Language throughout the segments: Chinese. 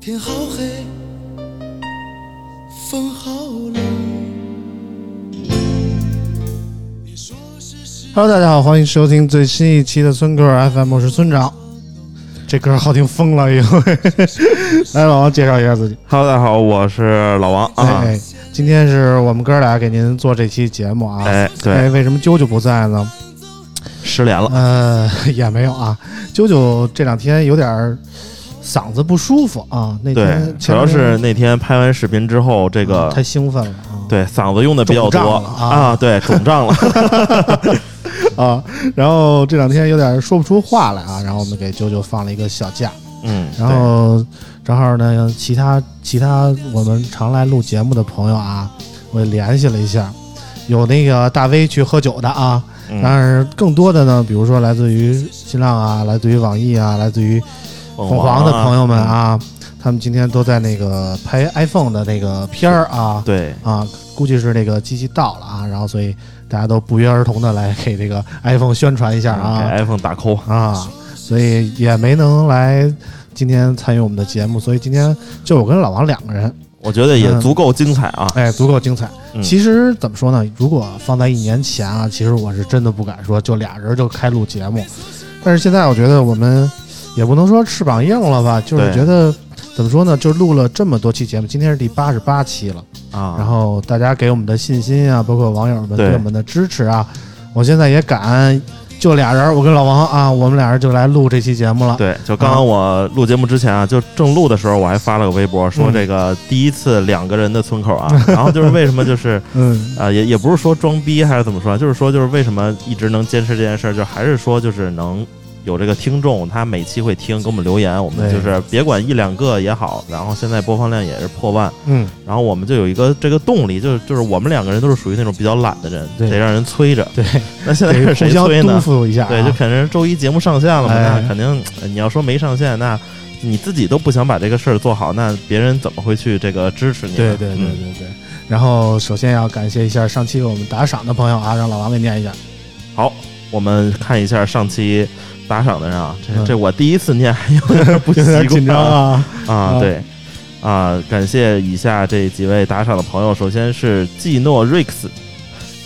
天好黑，风好冷。Hello，大家好，欢迎收听最新一期的村歌 FM，我是村长。这歌好听疯了，因为 来老王介绍一下自己。Hello，大家好，我是老王啊。今天是我们哥俩给您做这期节目啊。哎，对，为什么啾啾不在呢？失联了。呃，也没有啊，啾啾这两天有点。嗓子不舒服啊，那天主要是那天拍完视频之后，这个太兴奋了啊，对，嗓子用的比较多啊，对，肿胀了 啊，然后这两天有点说不出话来啊，然后我们给啾啾放了一个小假，嗯，然后正好呢，其他其他我们常来录节目的朋友啊，我联系了一下，有那个大 V 去喝酒的啊，但是更多的呢，比如说来自于新浪啊，来自于网易啊，来自于。凤凰的朋友们啊，他们今天都在那个拍 iPhone 的那个片儿啊，对。啊，估计是那个机器到了啊，然后所以大家都不约而同的来给这个 iPhone 宣传一下啊，给 iPhone 打 call 啊，所以也没能来今天参与我们的节目，所以今天就我跟老王两个人，我觉得也足够精彩啊，哎，足够精彩。其实怎么说呢？如果放在一年前啊，其实我是真的不敢说就俩人就开录节目，但是现在我觉得我们。也不能说翅膀硬了吧，就是觉得怎么说呢？就录了这么多期节目，今天是第八十八期了啊。然后大家给我们的信心啊，包括网友们对我们的支持啊，我现在也敢就俩人，我跟老王啊，我们俩人就来录这期节目了。对，就刚刚我录节目之前啊，就正录的时候，我还发了个微博说这个第一次两个人的村口啊，然后就是为什么就是嗯啊也也不是说装逼还是怎么说，就是说就是为什么一直能坚持这件事儿，就还是说就是能。有这个听众，他每期会听，给我们留言，我们就是别管一两个也好，然后现在播放量也是破万，嗯，然后我们就有一个这个动力，就是就是我们两个人都是属于那种比较懒的人，得让人催着，对，那现在是谁催呢？一下，对，就肯定是周一节目上线了嘛，那肯定你要说没上线，那你自己都不想把这个事儿做好，那别人怎么会去这个支持你？对对对对对。然后首先要感谢一下上期给我们打赏的朋友啊，让老王给念一下。好，我们看一下上期。打赏的人啊，这这我第一次念，还 有点不习惯，紧张啊啊！对啊，感谢以下这几位打赏的朋友，首先是季诺瑞克斯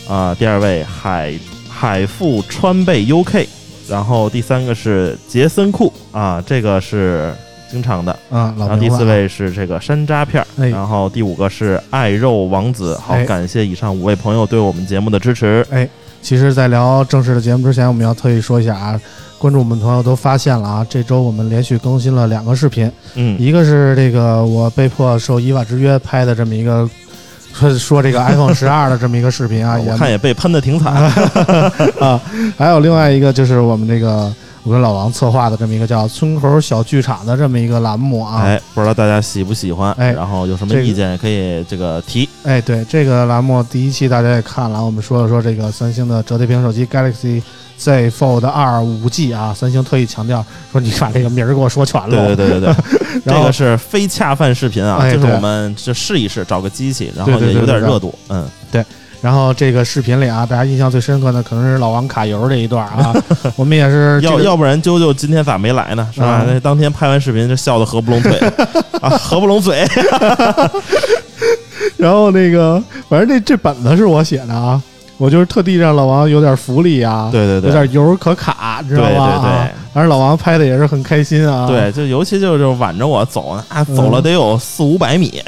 啊，第二位海海富川贝 UK，然后第三个是杰森库啊，这个是经常的啊，然后第四位是这个山楂片儿，然后第五个是爱肉王子，好，感谢以上五位朋友对我们节目的支持。哎，其实，在聊正式的节目之前，我们要特意说一下啊。关注我们朋友都发现了啊，这周我们连续更新了两个视频，嗯，一个是这个我被迫受伊娃之约拍的这么一个说 说这个 iPhone 十二的这么一个视频啊，我看也被喷的挺惨 啊，还有另外一个就是我们这个我跟老王策划的这么一个叫村口小剧场的这么一个栏目啊，哎，不知道大家喜不喜欢，哎，然后有什么意见也可以这个提，哎，对这个栏目第一期大家也看了，我们说了说这个三星的折叠屏手机 Galaxy。Z Fold 二五 G 啊，三星特意强调说你把这个名儿给我说全了。对对对对对，这个是非恰饭视频啊，就是我们就试一试，找个机器，然后也有点热度。嗯，对。然后这个视频里啊，大家印象最深刻的可能是老王卡油这一段啊，我们也是要要不然啾啾今天咋没来呢？是吧？那当天拍完视频就笑得合不拢嘴 啊，合不拢嘴。然后那个，反正这这本子是我写的啊。我就是特地让老王有点福利啊，对对对，有点油可卡，知道吧？对对对，反正老王拍的也是很开心啊。对，就尤其就是挽着我走，啊，走了得有四五百米。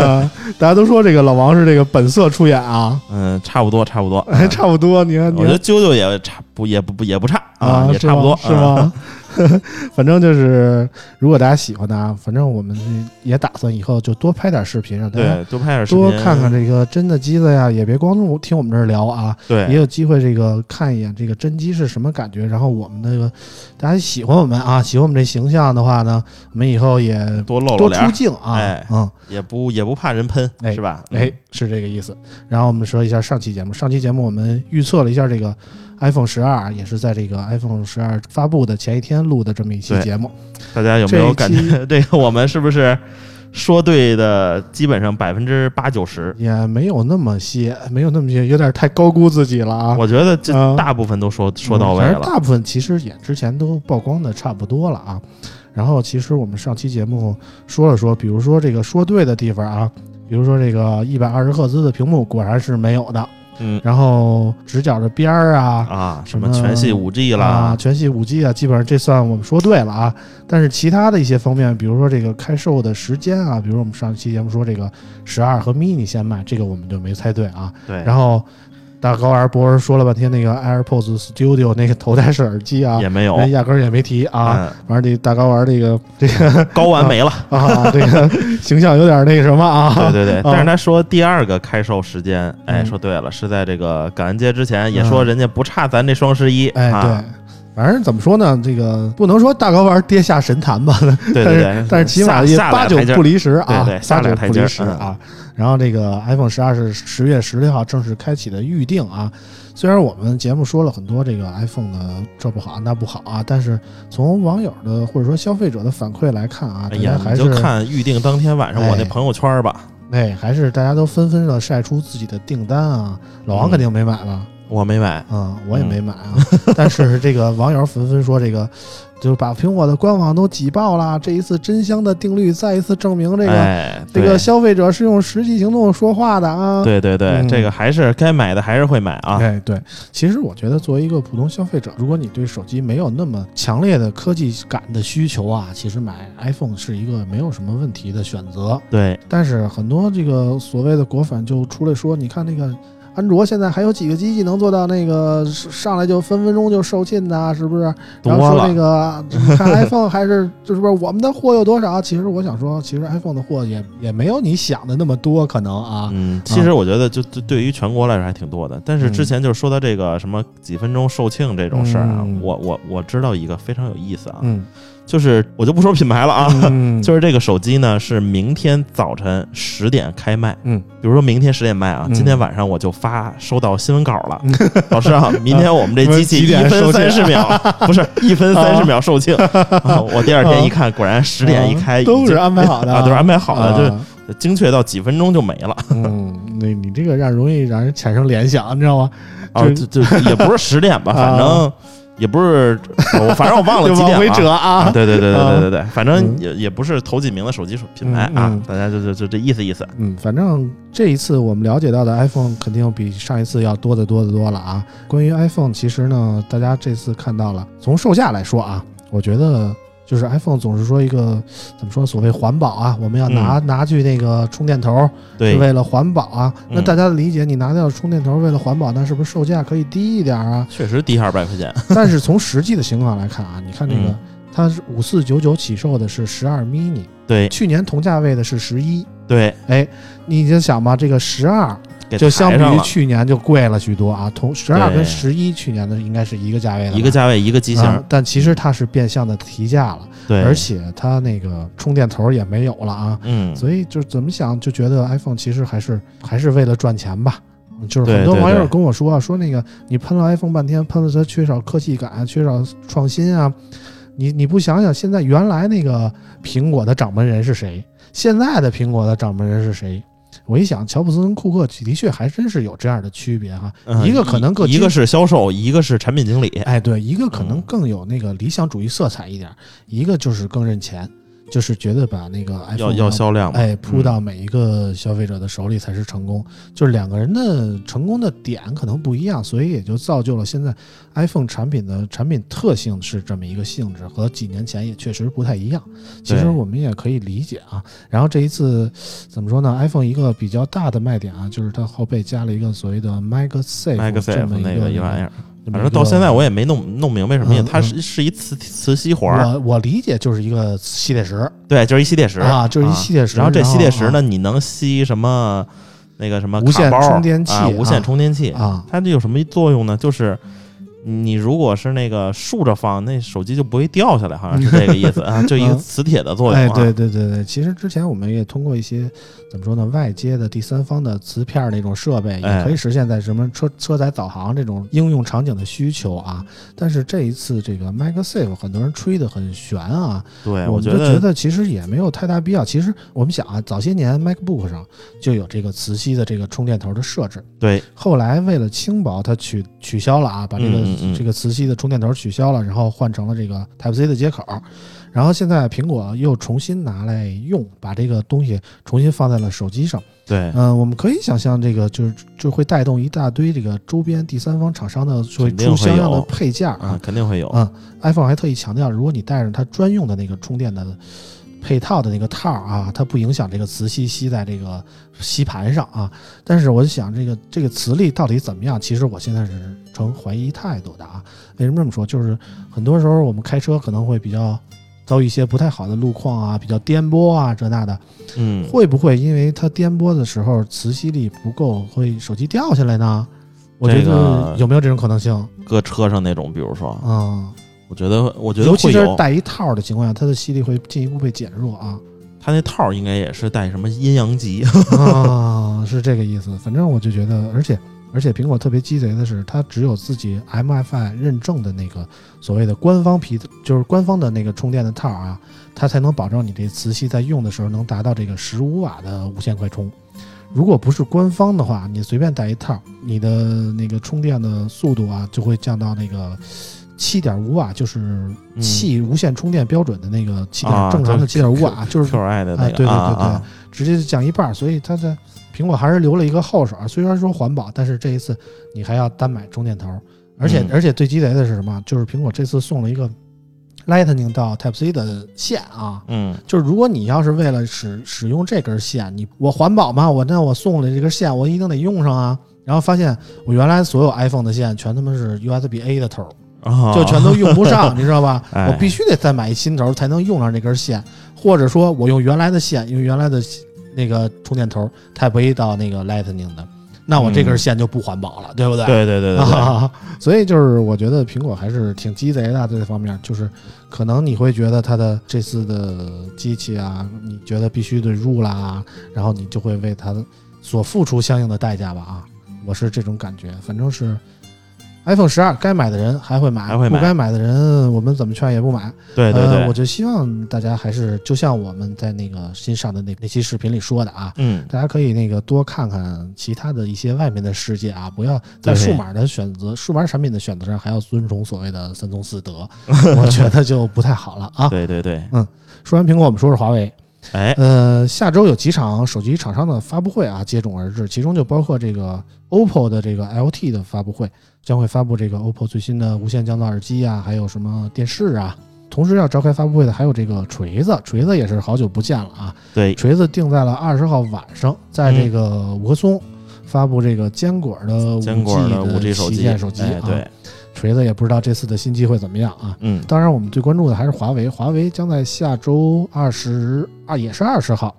大家都说这个老王是这个本色出演啊。嗯，差不多，差不多，差不多。你看，我觉得啾啾也差不也不也不差啊，也差不多，是吗？反正就是，如果大家喜欢的啊，反正我们也打算以后就多拍点视频，让大家多拍点视频，多看看这个真的机子呀，也别光听我们这儿聊啊，对，也有机会这个看一眼这个真机是什么感觉。然后我们那个大家喜欢我们啊，喜欢我们这形象的话呢，我们以后也多露露脸，出镜啊，嗯，也不也不怕人喷，是吧？哎，是这个意思。然后我们说一下上期节目，上期节目我们预测了一下这个。iPhone 十二也是在这个 iPhone 十二发布的前一天录的这么一期节目，大家有没有感觉 这个我们是不是说对的基本上百分之八九十？也没有那么些，没有那么些，有点太高估自己了啊！我觉得这大部分都说说到位了，大部分其实也之前都曝光的差不多了啊。然后其实我们上期节目说了说，比如说这个说对的地方啊，比如说这个一百二十赫兹的屏幕果然是没有的。嗯，然后直角的边儿啊啊，什么全系五 G 啦，全系五 G 啊，基本上这算我们说对了啊。但是其他的一些方面，比如说这个开售的时间啊，比如我们上期节目说这个十二和 mini 先卖，这个我们就没猜对啊。对，然后。大高玩博士说了半天那个 AirPods Studio 那个头戴式耳机啊，也没有，压根儿也没提啊。完这大高玩这个 这个高玩没了。啊，这个 形象有点那个什么啊。对对对，但是他说第二个开售时间，哎，说对了，是在这个感恩节之前，也说人家不差咱这双十一。哎，对，反正怎么说呢，这个不能说大高玩跌下神坛吧，对对对，但是起码也八九不离十啊，八九不离十啊。然后这个 iPhone 十二是十月十六号正式开启的预定啊。虽然我们节目说了很多这个 iPhone 的这不好那不好啊，但是从网友的或者说消费者的反馈来看啊，大家还是看预定当天晚上我那朋友圈吧。哎，还是大家都纷纷的晒出自己的订单啊。老王肯定没买吧？我没买啊，我也没买啊。但是这个网友纷纷说这个。就是把苹果的官网都挤爆了。这一次真香的定律再一次证明，这个这个消费者是用实际行动说话的啊！对对对，这个还是该买的还是会买啊！哎，对，其实我觉得作为一个普通消费者，如果你对手机没有那么强烈的科技感的需求啊，其实买 iPhone 是一个没有什么问题的选择。对，但是很多这个所谓的果粉就出来说，你看那个。安卓现在还有几个机器能做到那个上来就分分钟就售罄的，是不是？然后说那个看 iPhone 还是就是不是我们的货有多少？其实我想说，其实 iPhone 的货也也没有你想的那么多，可能啊。嗯，其实我觉得就对于全国来说还挺多的。但是之前就是说到这个什么几分钟售罄这种事儿啊，我我我知道一个非常有意思啊。嗯。就是我就不说品牌了啊，就是这个手机呢是明天早晨十点开卖，嗯，比如说明天十点卖啊，今天晚上我就发收到新闻稿了，老师啊，明天我们这机器一分三十秒，不是 一分三十秒售罄，我第二天一看，果然十点一开都是安排好的啊，都是安排好的，就精确到几分钟就没了。嗯，那你这个让容易让人产生联想，你知道吗？啊，就就也不是十点吧，反正。也不是，我反正我忘了几点了啊！对对对对对对对，反正也也不是头几名的手机品牌啊，大家就就就这意思意思。嗯，反正这一次我们了解到的 iPhone 肯定比上一次要多得多得多了啊。关于 iPhone，其实呢，大家这次看到了，从售价来说啊，我觉得。就是 iPhone 总是说一个怎么说所谓环保啊，我们要拿拿去那个充电头，是为了环保啊。那大家的理解，你拿掉充电头为了环保，那是不是售价可以低一点啊？确实低二百块钱。但是从实际的情况来看啊，你看这个，它是五四九九起售的是十二 mini，对，去年同价位的是十一，对，哎，你就想吧，这个十二。就相比于去年就贵了许多啊，同十二跟十一去年的应该是一个价位的，一个价位一个机型，但其实它是变相的提价了，对，而且它那个充电头也没有了啊，嗯，所以就怎么想就觉得 iPhone 其实还是还是为了赚钱吧，就是很多网友跟我说啊，说那个你喷了 iPhone 半天，喷了它缺少科技感，缺少创新啊，你你不想想现在原来那个苹果的掌门人是谁，现在的苹果的掌门人是谁？我一想，乔布斯跟库克的确还真是有这样的区别哈，一个可能更一个是销售，一个是产品经理。哎，对，一个可能更有那个理想主义色彩一点，一个就是更认钱。就是觉得把那个 iPhone 要要销量，哎，铺到每一个消费者的手里才是成功。就是两个人的成功的点可能不一样，所以也就造就了现在 iPhone 产品的产品特性是这么一个性质，和几年前也确实不太一样。其实我们也可以理解啊。然后这一次怎么说呢？iPhone 一个比较大的卖点啊，就是它后背加了一个所谓的 MagSafe 这么一个一玩意儿。反正到现在我也没弄弄明白什么意思，它是是一磁磁吸环。我我理解就是一个吸铁石，对，就是一吸铁石啊，就是一吸铁石。然后这吸铁石呢，你能吸什么？那个什么无线充电器啊，无线充电器啊，它这有什么作用呢？就是。你如果是那个竖着放，那手机就不会掉下来，好像是这个意思啊，就一个磁铁的作用。哎，对对对对，其实之前我们也通过一些怎么说呢，外接的第三方的磁片那种设备，也可以实现在什么车车载导航这种应用场景的需求啊。但是这一次这个 MagSafe，很多人吹得很悬啊。对，我就觉得其实也没有太大必要。其实我们想啊，早些年 MacBook 上就有这个磁吸的这个充电头的设置。对，后来为了轻薄，它取取消了啊，把这个这个磁吸的充电头取消了，然后换成了这个 Type C 的接口，然后现在苹果又重新拿来用，把这个东西重新放在了手机上。对，嗯，我们可以想象，这个就是就会带动一大堆这个周边第三方厂商的会出相应的配件啊，肯定会有。啊，iPhone 还特意强调，如果你带着它专用的那个充电的。配套的那个套啊，它不影响这个磁吸吸在这个吸盘上啊。但是我就想，这个这个磁力到底怎么样？其实我现在是呈怀疑态度的啊。为什么这么说？就是很多时候我们开车可能会比较遭遇一些不太好的路况啊，比较颠簸啊，这那的。嗯，会不会因为它颠簸的时候磁吸力不够，会手机掉下来呢？我觉得有没有这种可能性？搁车上那种，比如说啊。我觉得，我觉得尤其是带一套的情况下，它的吸力会进一步被减弱啊。它那套应该也是带什么阴阳极 啊，是这个意思。反正我就觉得，而且而且苹果特别鸡贼的是，它只有自己 MFI 认证的那个所谓的官方皮，就是官方的那个充电的套啊，它才能保证你这磁吸在用的时候能达到这个十五瓦的无线快充。如果不是官方的话，你随便带一套，你的那个充电的速度啊，就会降到那个。七点五瓦就是气无线充电标准的那个七点正常的七点五瓦，就是 QI 的那个，对对对对，直接降一半，所以它的苹果还是留了一个后手。虽然说环保，但是这一次你还要单买充电头，而且而且最鸡贼的是什么？就是苹果这次送了一个 Lightning 到 Type C 的线啊，嗯，就是如果你要是为了使使用这根线，你我环保嘛，我那我送了这根线，我一定得用上啊。然后发现我原来所有 iPhone 的线全他妈是 USB A 的头。就全都用不上，你知道吧？我必须得再买一新头才能用上这根线，或者说我用原来的线，用原来的那个充电头 Type A 到那个 Lightning 的，那我这根线就不环保了，对不对？对对对对。所以就是我觉得苹果还是挺鸡贼的这方面，就是可能你会觉得它的这次的机器啊，你觉得必须得入啦，然后你就会为它所付出相应的代价吧？啊，我是这种感觉，反正是。iPhone 十二该买的人还会买，不该买的人我们怎么劝也不买。对对对，我就希望大家还是就像我们在那个新上的那那期视频里说的啊，嗯，大家可以那个多看看其他的一些外面的世界啊，不要在数码的选择、数码产品的选择上还要遵从所谓的三从四德，我觉得就不太好了啊。对对对，嗯，说完苹果，我们说说华为。哎，呃，下周有几场手机厂商的发布会啊，接踵而至，其中就包括这个 OPPO 的这个 LT 的发布会，将会发布这个 OPPO 最新的无线降噪耳机啊，还有什么电视啊。同时要召开发布会的还有这个锤子，锤子也是好久不见了啊。对，锤子定在了二十号晚上，在这个五棵松发布这个坚果的坚果的五 G 手机，手机对。锤子也不知道这次的新机会怎么样啊？嗯，当然我们最关注的还是华为。华为将在下周二十二，也是二十号，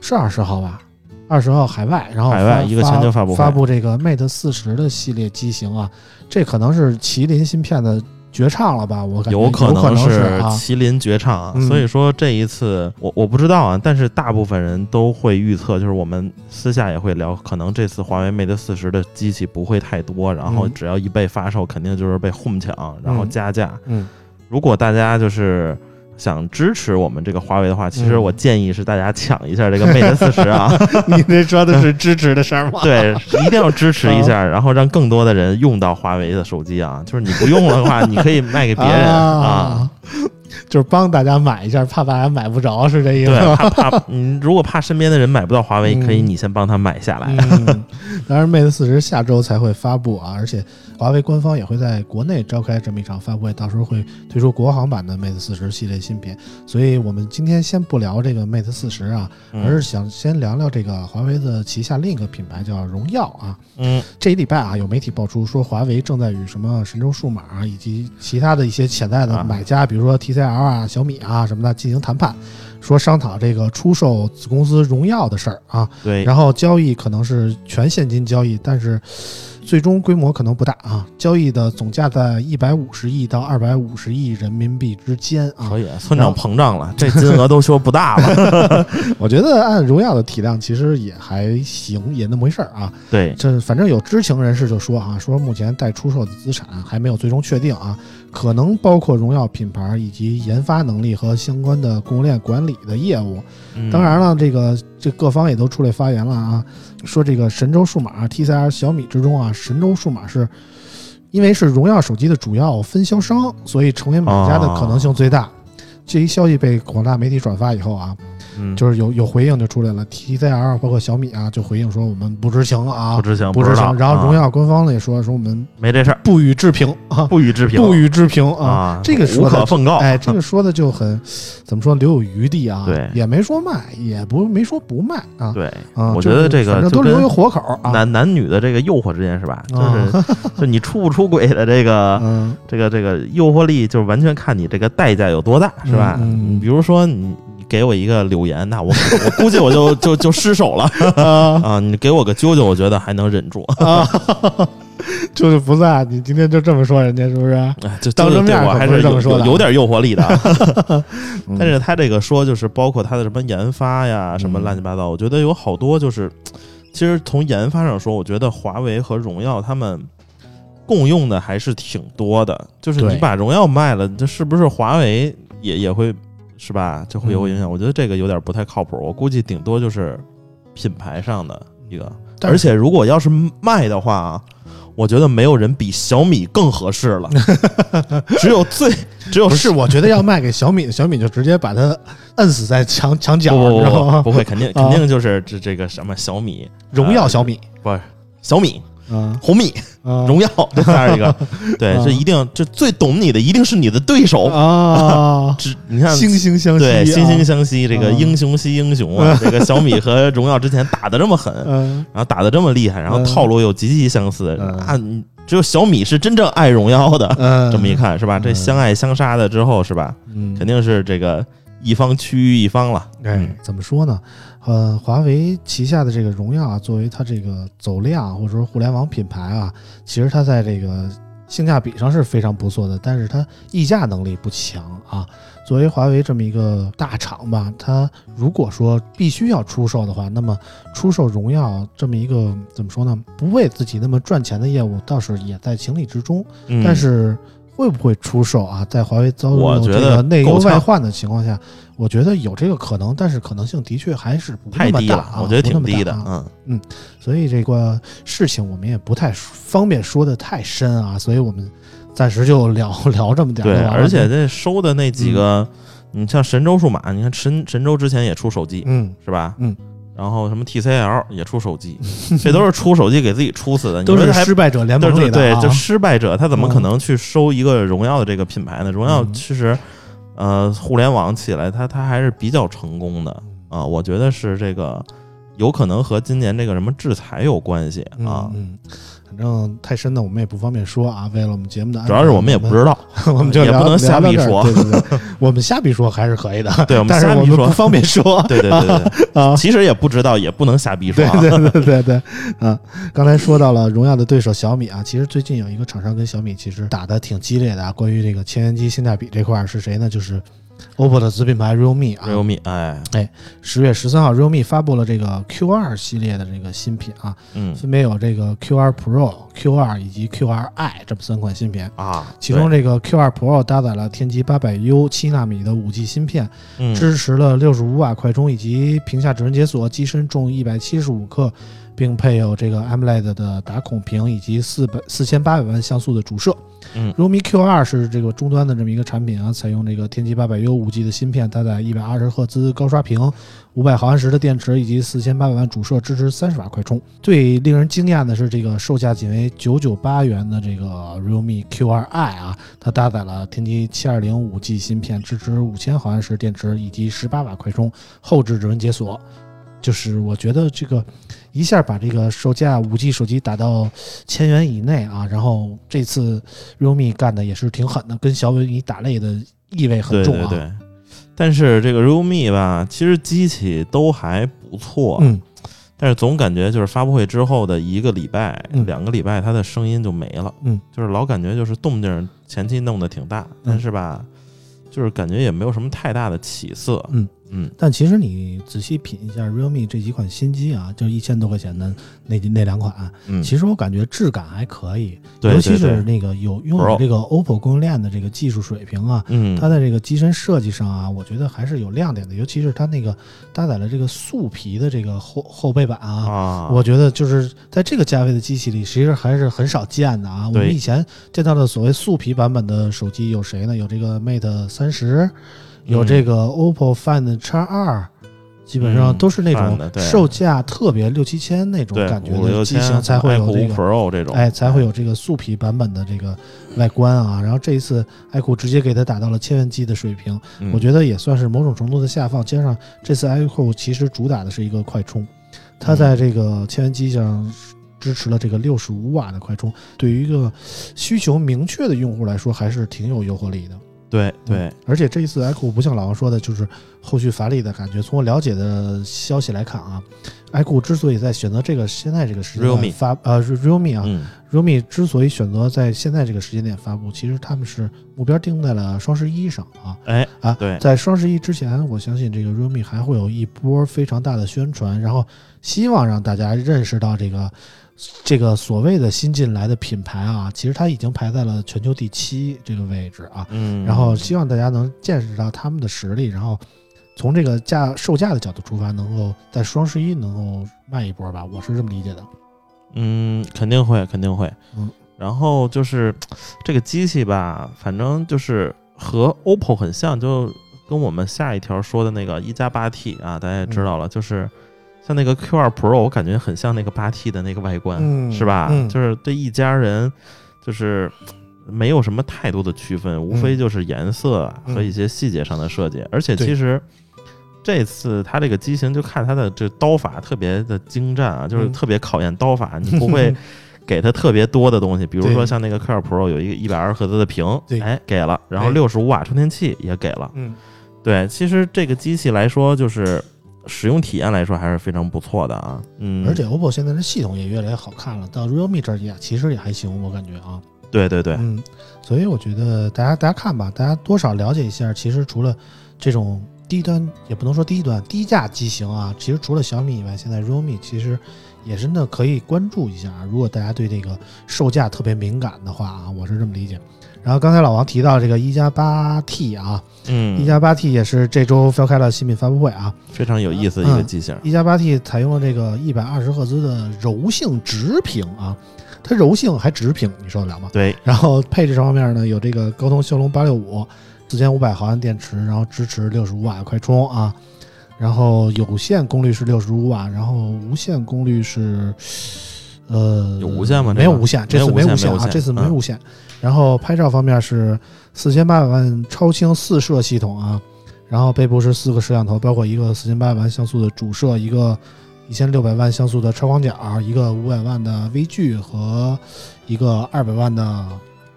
是二十号吧？二十号海外，然后海外一个全球发布发布这个 Mate 四十的系列机型啊，这可能是麒麟芯片的。绝唱了吧？我感觉有可能是麒麟绝唱，啊所以说这一次我我不知道啊，但是大部分人都会预测，就是我们私下也会聊，可能这次华为 Mate 四十的机器不会太多，然后只要一被发售，肯定就是被哄抢，然后加价。嗯，如果大家就是想支持我们这个华为的话，其实我建议是大家抢一下这个 Mate 四十啊。你这说的是支持的事儿吗？对，一定要支持一下，然后让更多的人用到华为的手机啊。就是你不用了的话，你可以卖给别人啊。就是帮大家买一下，怕大家买不着，是这意思对，怕怕嗯如果怕身边的人买不到华为，可以你先帮他买下来。当然，Mate 四十下周才会发布啊，而且华为官方也会在国内召开这么一场发布会，到时候会推出国行版的 Mate 四十系列新品。所以我们今天先不聊这个 Mate 四十啊，而是想先聊聊这个华为的旗下另一个品牌叫荣耀啊。嗯，这一礼拜啊，有媒体爆出说华为正在与什么神州数码以及其他的一些潜在的买家，比如说 TCL。啊，小米啊什么的进行谈判，说商讨这个出售子公司荣耀的事儿啊。对，然后交易可能是全现金交易，但是。最终规模可能不大啊，交易的总价在一百五十亿到二百五十亿人民币之间啊。可以，村长膨胀了，这金额都说不大了。我觉得按荣耀的体量，其实也还行，也那么回事儿啊。对，这反正有知情人士就说啊，说目前待出售的资产还没有最终确定啊，可能包括荣耀品牌以及研发能力和相关的供应链管理的业务。当然了，这个这各方也都出来发言了啊。说这个神州数码、TCL、小米之中啊，神州数码是因为是荣耀手机的主要分销商，所以成为买家的可能性最大。这一消息被广大媒体转发以后啊。就是有有回应就出来了，TCL 包括小米啊，就回应说我们不知情啊，不知情，不知情。然后荣耀官方呢也说说我们没这事儿，不予置评啊，不予置评，不予置评啊。这个无可奉告，哎，这个说的就很怎么说，留有余地啊。对，也没说卖，也不没说不卖啊。对，我觉得这个都留有活口啊。男男女的这个诱惑之间是吧？就是就你出不出轨的这个 这个这个诱惑力，就是完全看你这个代价有多大，是吧？你比如说你。给我一个柳岩，那我我估计我就 就就失手了 啊！你给我个啾啾，我觉得还能忍住 啊。啾啾不在，你今天就这么说人家是不是？哎，就当着面我还是这么说，有点诱惑力的。但是他这个说，就是包括他的什么研发呀，什么乱七八糟，我觉得有好多就是，其实从研发上说，我觉得华为和荣耀他们共用的还是挺多的。就是你把荣耀卖了，这是不是华为也也会？是吧？就会有影响。我觉得这个有点不太靠谱。我估计顶多就是品牌上的一个。而且如果要是卖的话啊，我觉得没有人比小米更合适了。只有最只有不是，我觉得要卖给小米的，小米就直接把它摁死在墙墙角，不不不？不会，肯定肯定就是这这个什么小米荣耀小米不是小米。嗯，红米、荣耀这三一个，对，这一定，这最懂你的一定是你的对手啊！只你看，惺惺相惜，对，惺惺相惜，这个英雄惜英雄啊！这个小米和荣耀之前打的这么狠，然后打的这么厉害，然后套路又极其相似啊！只有小米是真正爱荣耀的，这么一看是吧？这相爱相杀的之后是吧？肯定是这个一方趋于一方了。哎，怎么说呢？呃，华为旗下的这个荣耀啊，作为它这个走量或者说互联网品牌啊，其实它在这个性价比上是非常不错的，但是它溢价能力不强啊。作为华为这么一个大厂吧，它如果说必须要出售的话，那么出售荣耀这么一个怎么说呢？不为自己那么赚钱的业务，倒是也在情理之中。但是会不会出售啊？在华为遭遇这个内忧外患的情况下？我觉得有这个可能，但是可能性的确还是不那么大啊。我觉得挺低的，嗯嗯，所以这个事情我们也不太方便说的太深啊，所以我们暂时就聊 聊这么点儿。对，而且这收的那几个，你像神州数码，你看神神州之前也出手机，嗯，是吧？嗯，然后什么 TCL 也出手机，这都是出手机给自己出死的，都是失败者联盟里的。对，就失败者，他怎么可能去收一个荣耀的这个品牌呢？荣耀其实。呃，互联网起来，它它还是比较成功的啊，我觉得是这个，有可能和今年这个什么制裁有关系啊。嗯，反正太深的我们也不方便说啊。为了我们节目的，主要是我们也不知道，我们就也不能瞎逼说。对对对，我们瞎逼说还是可以的。对，但是我们不方便说。对对对对啊，其实也不知道，也不能瞎逼说。对对对对对，啊，刚才说到了荣耀的对手小米啊，其实最近有一个厂商跟小米其实打的挺激烈的啊。关于这个千元机性价比这块是谁呢？就是 OPPO 的子品牌 Realme 啊，Realme，哎。哎，十月十三号，Realme 发布了这个 Q2 系列的这个新品啊，嗯，分别有这个 Q2 Pro、Q2 以及 Q2i 这么三款新品啊。其中这个 Q2 Pro 搭载了天玑八百 U 七纳米的五 G 芯片，支持了六十五瓦快充以及屏下指纹解锁，机身重一百七十五克，并配有这个 AMOLED 的打孔屏以及四百四千八百万像素的主摄。嗯，realme Q2 是这个终端的这么一个产品啊，采用这个天玑八百 U 五 G 的芯片，搭载一百二十赫兹高刷屏，五百毫安时的电池以及四千八百万主摄，支持三十瓦快充。最令人惊讶的是，这个售价仅为九九八元的这个 realme Q2i 啊，它搭载了天玑七二零五 G 芯片，支持五千毫安时电池以及十八瓦快充，后置指纹解锁。就是我觉得这个一下把这个售价五 G 手机打到千元以内啊，然后这次 realme 干的也是挺狠的，跟小米打擂的意味很重啊。对对对。但是这个 realme 吧，其实机器都还不错，嗯，但是总感觉就是发布会之后的一个礼拜、两个礼拜，它的声音就没了，嗯，就是老感觉就是动静前期弄得挺大，但是吧，就是感觉也没有什么太大的起色，嗯。嗯，但其实你仔细品一下 realme 这几款新机啊，就一千多块钱的那那两款，嗯，其实我感觉质感还可以，尤其是那个有拥有这个 OPPO 供应链的这个技术水平啊，嗯，它在这个机身设计上啊，我觉得还是有亮点的，尤其是它那个搭载了这个素皮的这个后后背板啊，我觉得就是在这个价位的机器里，其实还是很少见的啊。我们以前见到的所谓素皮版本的手机有谁呢？有这个 Mate 三十。有这个 OPPO Find X2，基本上都是那种售价特别六七千那种感觉的机型才会有这个，哎，才会有这个素皮版本的这个外观啊。然后这一次 iQOO 直接给它打到了千元机的水平，我觉得也算是某种程度的下放。加上这次 iQOO 其实主打的是一个快充，它在这个千元机上支持了这个六十五瓦的快充，对于一个需求明确的用户来说，还是挺有诱惑力的。对对，而且这一次 iQOO 不像老王说的，就是后续乏力的感觉。从我了解的消息来看啊，iQOO 之所以在选择这个现在这个时间点发呃 realme 啊，realme 之所以选择在现在这个时间点发布，其实他们是目标定在了双十一上啊。哎啊，对，在双十一之前，我相信这个 realme 还会有一波非常大的宣传，然后希望让大家认识到这个。这个所谓的新进来的品牌啊，其实它已经排在了全球第七这个位置啊。嗯，然后希望大家能见识到他们的实力，然后从这个价售价的角度出发，能够在双十一能够卖一波吧，我是这么理解的。嗯，肯定会，肯定会。嗯，然后就是这个机器吧，反正就是和 OPPO 很像，就跟我们下一条说的那个一加八 T 啊，大家也知道了，就是。像那个 Q 二 Pro，我感觉很像那个八 T 的那个外观，是吧？就是对一家人，就是没有什么太多的区分，无非就是颜色和一些细节上的设计。而且其实这次它这个机型，就看它的这刀法特别的精湛啊，就是特别考验刀法。你不会 给它特别多的东西，比如说像那个 Q 二 Pro 有一个一百二十赫兹的屏，哎，给了，然后六十五瓦充电器也给了。嗯，对，其实这个机器来说，就是。使用体验来说还是非常不错的啊，嗯，而且 OPPO 现在的系统也越来越好看了，到 Realme 这儿也其实也还行，我感觉啊，对对对，嗯，所以我觉得大家大家看吧，大家多少了解一下，其实除了这种低端，也不能说低端低价机型啊，其实除了小米以外，现在 Realme 其实也真的可以关注一下，如果大家对这个售价特别敏感的话啊，我是这么理解。然后刚才老王提到这个一加八 T 啊，嗯，一加八 T 也是这周召开了新品发布会啊，非常有意思的一个机型。一加八 T 采用了这个一百二十赫兹的柔性直屏啊，它柔性还直屏，你受得了吗？对。然后配置方面呢，有这个高通骁龙八六五，四千五百毫安电池，然后支持六十五瓦快充啊，然后有线功率是六十五瓦，然后无线功率是，呃，有无线吗？没有无线，这次没无线啊，这次没无线。然后拍照方面是四千八百万超清四摄系统啊，然后背部是四个摄像头，包括一个四千八百万像素的主摄，一个一千六百万像素的超广角，一个五百万的微距和一个二百万的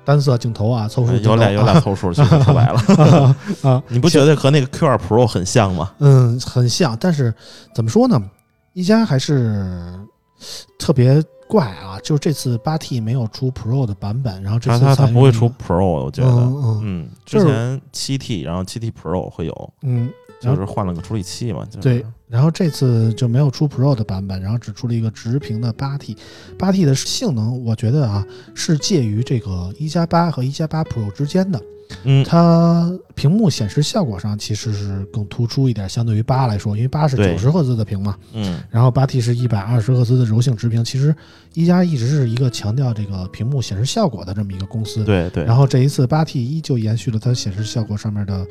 单色镜头啊，凑数有俩有俩凑数，就说白了 啊，你不觉得和那个 Q 二 Pro 很像吗？嗯，很像，但是怎么说呢？一加还是特别。怪啊，就是这次八 T 没有出 Pro 的版本，然后这次它它不会出 Pro，我觉得，嗯嗯，之前七 T，然后七 T Pro 会有，嗯，就是换了个处理器嘛，就是。对，然后这次就没有出 Pro 的版本，然后只出了一个直屏的八 T，八 T 的性能，我觉得啊是介于这个一加八和一加八 Pro 之间的。嗯，它屏幕显示效果上其实是更突出一点，相对于八来说，因为八是九十赫兹的屏嘛，嗯，然后八 T 是一百二十赫兹的柔性直屏。其实一加一直是一个强调这个屏幕显示效果的这么一个公司。对对，然后这一次八 T 依旧延续了它显示效果上面的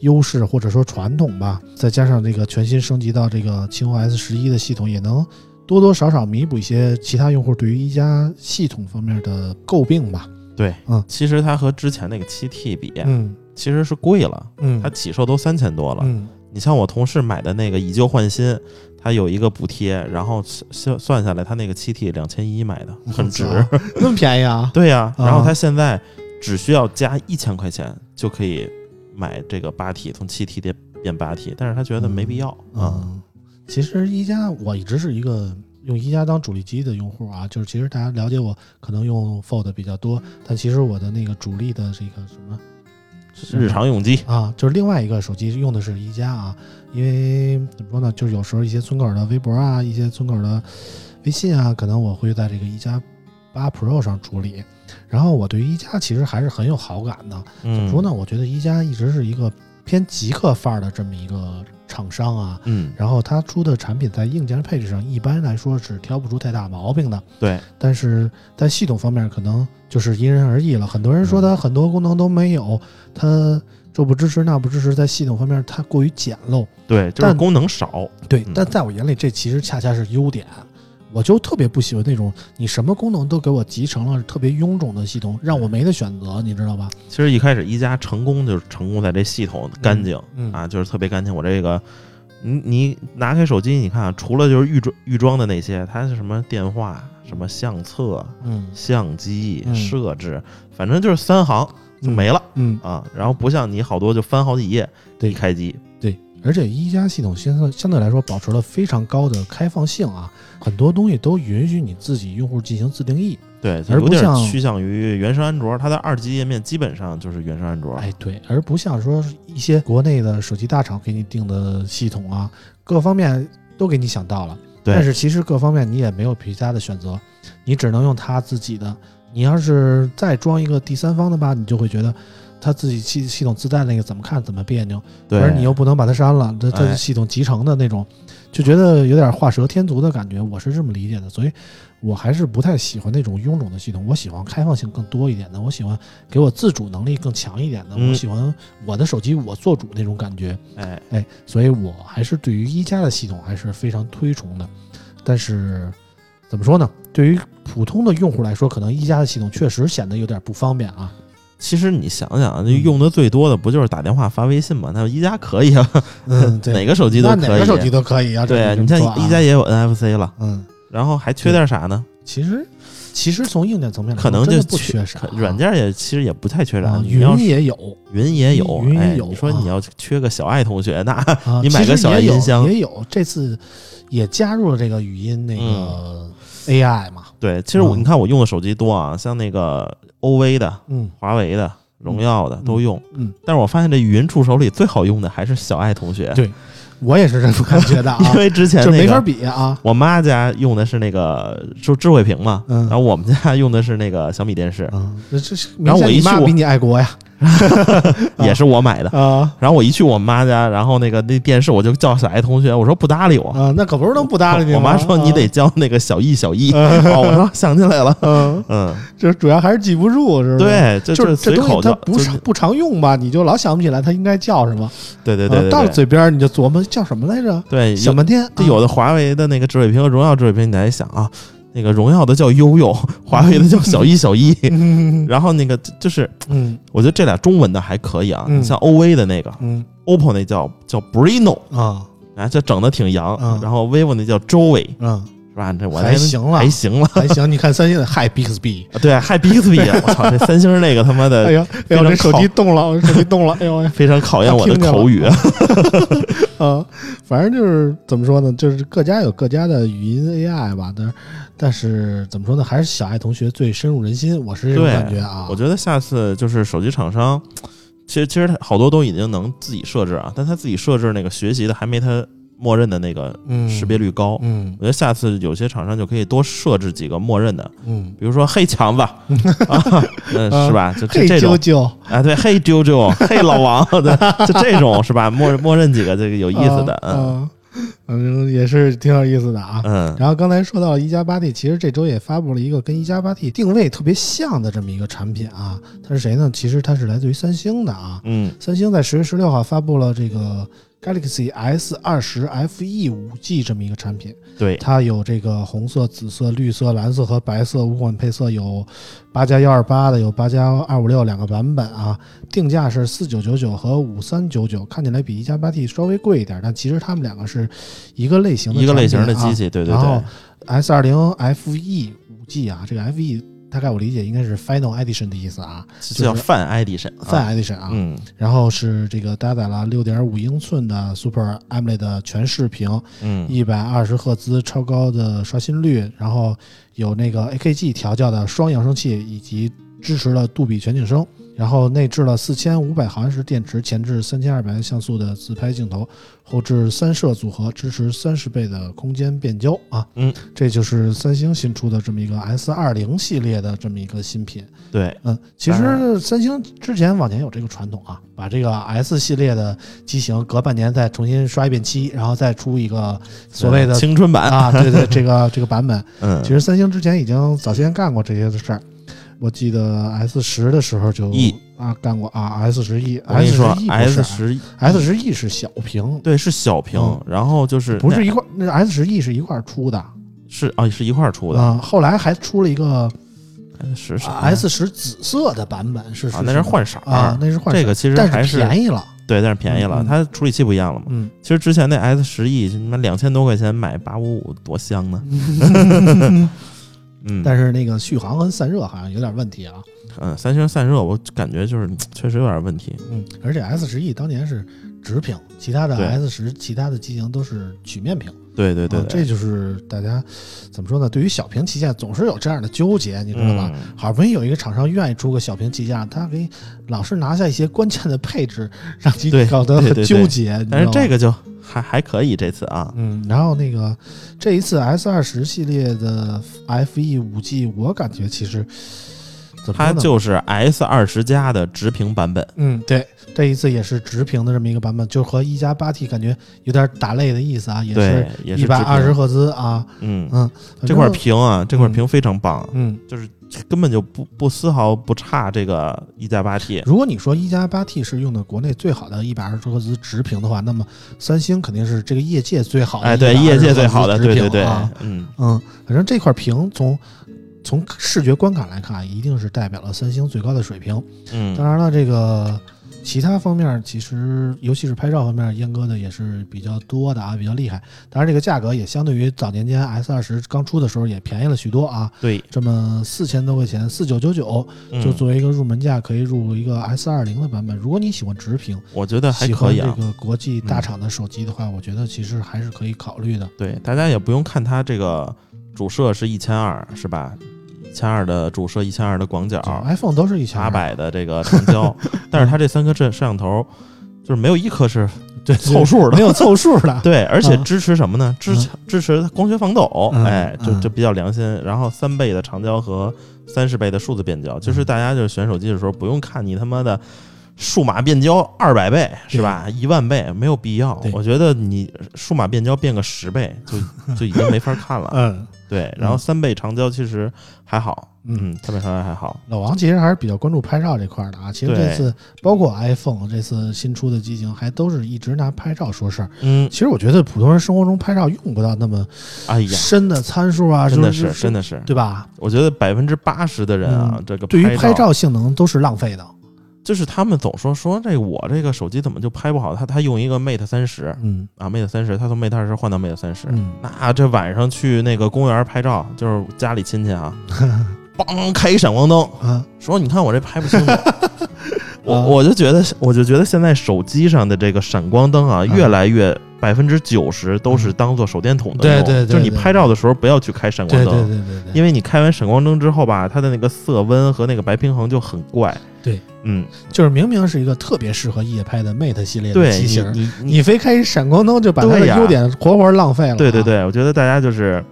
优势或者说传统吧，再加上这个全新升级到这个轻 OS 十一的系统，也能多多少少弥补一些其他用户对于一加系统方面的诟病吧。对，嗯。其实它和之前那个七 T 比，嗯。其实是贵了，嗯，它起售都三千多了。嗯。你像我同事买的那个以旧换新，它有一个补贴，然后算算下来，它那个七 T 两千一买的，很值。那么便宜啊？对呀、啊。然后他现在只需要加一千块钱就可以买这个八 T，从七 T 变变八 T，但是他觉得没必要。啊。嗯，其实一加我一直是一个用一加当主力机的用户啊，就是其实大家了解我可能用 Fold 比较多，但其实我的那个主力的这个什么日常用机，啊，就是另外一个手机用的是一加啊，因为怎么说呢，就是有时候一些村口的微博啊，一些村口的微信啊，可能我会在这个一加八 Pro 上处理。然后我对于一加其实还是很有好感的，怎么嗯，说呢？我觉得一加一直是一个偏极客范儿的这么一个厂商啊，嗯，然后它出的产品在硬件配置上一般来说是挑不出太大毛病的，对，但是在系统方面可能就是因人而异了。很多人说嗯它很多功能都没有，它这不支持那不支持，在系统方面它过于简陋。对，就是功能少。对嗯，但在我眼里这其实恰恰是优点。我就特别不喜欢那种你什么功能都给我集成了特别臃肿的系统，让我没得选择，你知道吧？其实一开始一加成功就是成功在这系统干净、嗯啊，就是特别干净。我这个，你你拿开手机，你看啊，除了就是预装预装的那些，它是什么电话、什么相册、嗯相机、嗯设置，反正就是三行就没了、嗯，啊。然后不像你好多就翻好几页，对一开机，对，而且一加系统现在相对来说保持了非常高的开放性啊，很多东西都允许你自己用户进行自定义。对，而不像趋向于原生安卓，它的二级页面基本上就是原生安卓。哎，对，而不像说一些国内的手机大厂给你定的系统啊，各方面都给你想到了，对但是其实各方面你也没有其他的选择，你只能用它自己的。你要是再装一个第三方的吧，你就会觉得他自己系系统自带那个怎么看怎么别扭，对，而你又不能把它删了，这它哎。系统集成的那种，就觉得有点画蛇添足的感觉，我是这么理解的，所以我还是不太喜欢那种臃肿的系统，我喜欢开放性更多一点的，我喜欢给我自主能力更强一点的，嗯。我喜欢我的手机我做主那种感觉，哎，哎，所以我还是对于一加的系统还是非常推崇的，但是怎么说呢？对于普通的用户来说，可能一加的系统确实显得有点不方便啊。其实你想想啊，用的最多的不就是打电话、发微信吗？那一加可以啊，嗯，对，哪个手机都可以。哪个手机都可以啊。对啊，你像一加也有 NFC 了，嗯。然后还缺点啥呢？其实，其实从硬件层面来，可能就不缺啥，软件也其实也不太缺啥。云也有，云也有，哎云也有啊你说你要缺个小爱同学，那啊 你买个小爱音箱也有。这次也加入了这个语音那个 AI 嘛，对，其实我嗯。你看我用的手机多啊，像那个 OV 的、嗯。华为的、荣耀的都用，嗯，但是我发现这语音助手里最好用的还是小爱同学，对我也是这么感觉的啊 因，为之前就没法那个比啊，我妈家用的是那个就智慧屏嘛，嗯。然后我们家用的是那个小米电视，嗯，这这是然后我一去我比你爱国呀，也是我买的。啊然后我一去我妈家，然后那个那电视我就叫小爱同学，我说不搭理我。啊，那可不是能不搭理你吗我妈说你得教那个小易小易，啊哦，我说想起来了，嗯，嗯，这主要还是记不住，是吧？。对，就就是这东西它不就是不常用吧，你就老想不起来它应该叫什么。对对对到了嘴边你就琢磨叫什么来着，对，有想半天。就有的华为的那个智慧屏和荣耀智慧屏，你还想啊，那个荣耀的叫悠悠，华为的叫小一小一，嗯 然后那个就就是嗯。我觉得这俩中文的还可以啊，像 OV 的那个嗯，OPPO 那叫叫 Brino，啊。啊，这整的挺洋，嗯然后 vivo 那叫周伟，嗯是是吧？这我还行了，还行了，还行。你看三星的 Hi Bixby，对，Hi Bixby，我操，这三星那个他妈的，哎呦，哎呦，这手机动了，手机动了，哎呦，非常考验我的口语。啊，反正就是怎么说呢，就是各家有各家的语音 AI 吧，但但是怎么说呢，还是小爱同学最深入人心，我是这种感觉啊。我觉得下次就是手机厂商，其实其实他好多都已经能自己设置啊，但他自己设置那个学习的还没他。默认的那个识别率高，嗯，我觉得下次有些厂商就可以多设置几个默认的，嗯，比如说黑强子，嗯，是吧？就这这种，啊，对，黑啾啾，黑老王，对，就这种是吧？默默认几个这个有意思的，嗯，嗯，也是挺有意思的啊。嗯，然后刚才说到一加八 T，其实这周也发布了一个跟一加八 T 定位特别像的这么一个产品啊。它是谁呢？其实它是来自于三星的啊。嗯，三星在十月十六号发布了这个。Galaxy S 二十 FE 五 G 这么一个产品，对它有这个红色、紫色、绿色、蓝色和白色五款配色，有八加幺二八的，有八加二五六两个版本啊。定价是四九九九和五三九九，看起来比一加八 T 稍微贵一点，但其实它们两个是一个类型的一个类型的机器，对对对。然后 S 二零 FE 五 G 啊，这个 FE。大概我理解应该是 Final Edition 的意思啊，叫 Fan Edition，Fan Edition 啊，嗯，然后是这个搭载了六点五英寸的 Super AMOLED 全视屏，嗯，一百二十赫兹超高的刷新率，然后有那个 AKG 调教的双扬声器，以及支持了杜比全景声。然后内置了四千五百毫安时电池，前置三千二百像素的自拍镜头，后置三摄组合，支持三十倍的空间变焦啊。嗯，这就是三星新出的这么一个 S 二零系列的这么一个新品。对，嗯，其实三星之前往年有这个传统啊，把这个 S 系列的机型隔半年再重新刷一遍漆，然后再出一个所谓的青春版啊，对对，这个这个版本。嗯，其实三星之前已经早先干过这些的事儿。我记得 S 十的时候就 E 啊干过啊 S 十 E，我跟你说 S 十 S 十 E 是小屏，对，是小屏，然后就是不是一块，那 S 十 E 是一块出的，是啊，是一块出的啊。后来还出了一个 S 十 S 十紫色的版本，是啊，那是换色啊，那是换这个其实还是便宜了，对，但是便宜了，它处理器不一样了嘛。嗯，其实之前那 S 十 E 他妈两千多块钱买八五五多香呢。嗯，但是那个续航跟散热好像有点问题啊。嗯，三星散热我感觉就是确实有点问题。嗯，而且 S 十 E 当年是直屏，其他的 S 十其他的机型都是曲面屏。对对对，这就是大家怎么说呢？对于小屏旗舰总是有这样的纠结，你知道吧？好不容易有一个厂商愿意出个小屏旗舰，他给老是拿下一些关键的配置，让你搞得很纠结。但是这个就还还可以，这次啊，嗯，然后那个这一次 S 二十系列的 FE 五 G，我感觉其实。它就是 S 二十加的直屏版本。嗯，对，这一次也是直屏的这么一个版本，就和一加八 T 感觉有点打擂的意思啊，也是一百二十赫兹啊。嗯嗯，这块屏啊，这块屏非常棒。嗯，就是根本就不不丝毫不差这个一加八 T。如果你说一加八 T 是用的国内最好的一百二十赫兹直屏的话，那么三星肯定是这个业界最好的。哎，对，业界最好的，对对对，嗯嗯，反正这块屏从。从视觉观感来看，一定是代表了三星最高的水平。嗯，当然了，这个其他方面其实，尤其是拍照方面，阉割的也是比较多的啊，比较厉害。当然，这个价格也相对于早年间 S 二十刚出的时候也便宜了许多啊。对，这么四千多块钱，四九九九，就作为一个入门价，可以入一个 S 二零的版本。如果你喜欢直屏，我觉得还可以。这个国际大厂的手机的话，我觉得其实还是可以考虑的。对，大家也不用看它这个主摄是一千二，是吧？一千二的主摄，一千二的广角，iPhone 都是一千八百的这个长焦，但是它这三颗摄摄像头就是没有一颗是对 凑数的，没有凑数的，对，而且支持什么呢？支持支持光学防抖，哎，就就比较良心。然后三倍的长焦和三十倍的数字变焦，就是大家就是选手机的时候不用看你他妈的数码变焦二百倍是吧？一万倍没有必要，我觉得你数码变焦变个十倍就就已经没法看了，嗯。对，然后三倍长焦其实还好，嗯，三倍长焦还好。老王其实还是比较关注拍照这块的啊。其实这次包括 iPhone 这次新出的机型，还都是一直拿拍照说事儿。嗯，其实我觉得普通人生活中拍照用不到那么哎呀深的参数啊，真的是真的是，对吧？我觉得百分之八十的人啊，这个对于拍照性能都是浪费的。就是他们总说说这我这个手机怎么就拍不好？他他用一个 Mate 三十，嗯啊，Mate 三十，他从 Mate 二十换到 Mate 三十，嗯，那这晚上去那个公园拍照，就是家里亲戚啊，梆开一闪光灯啊，说你看我这拍不清楚。我我就觉得，我就觉得现在手机上的这个闪光灯啊，越来越百分之九十都是当做手电筒的用。对对对，就是你拍照的时候不要去开闪光灯，对对对对对，因为你开完闪光灯之后吧，它的那个色温和那个白平衡就很怪。对，嗯，就是明明是一个特别适合夜拍的 Mate 系列的机型，你你非开一闪光灯就把它的优点活活浪费了。对对对，我觉得大家就是。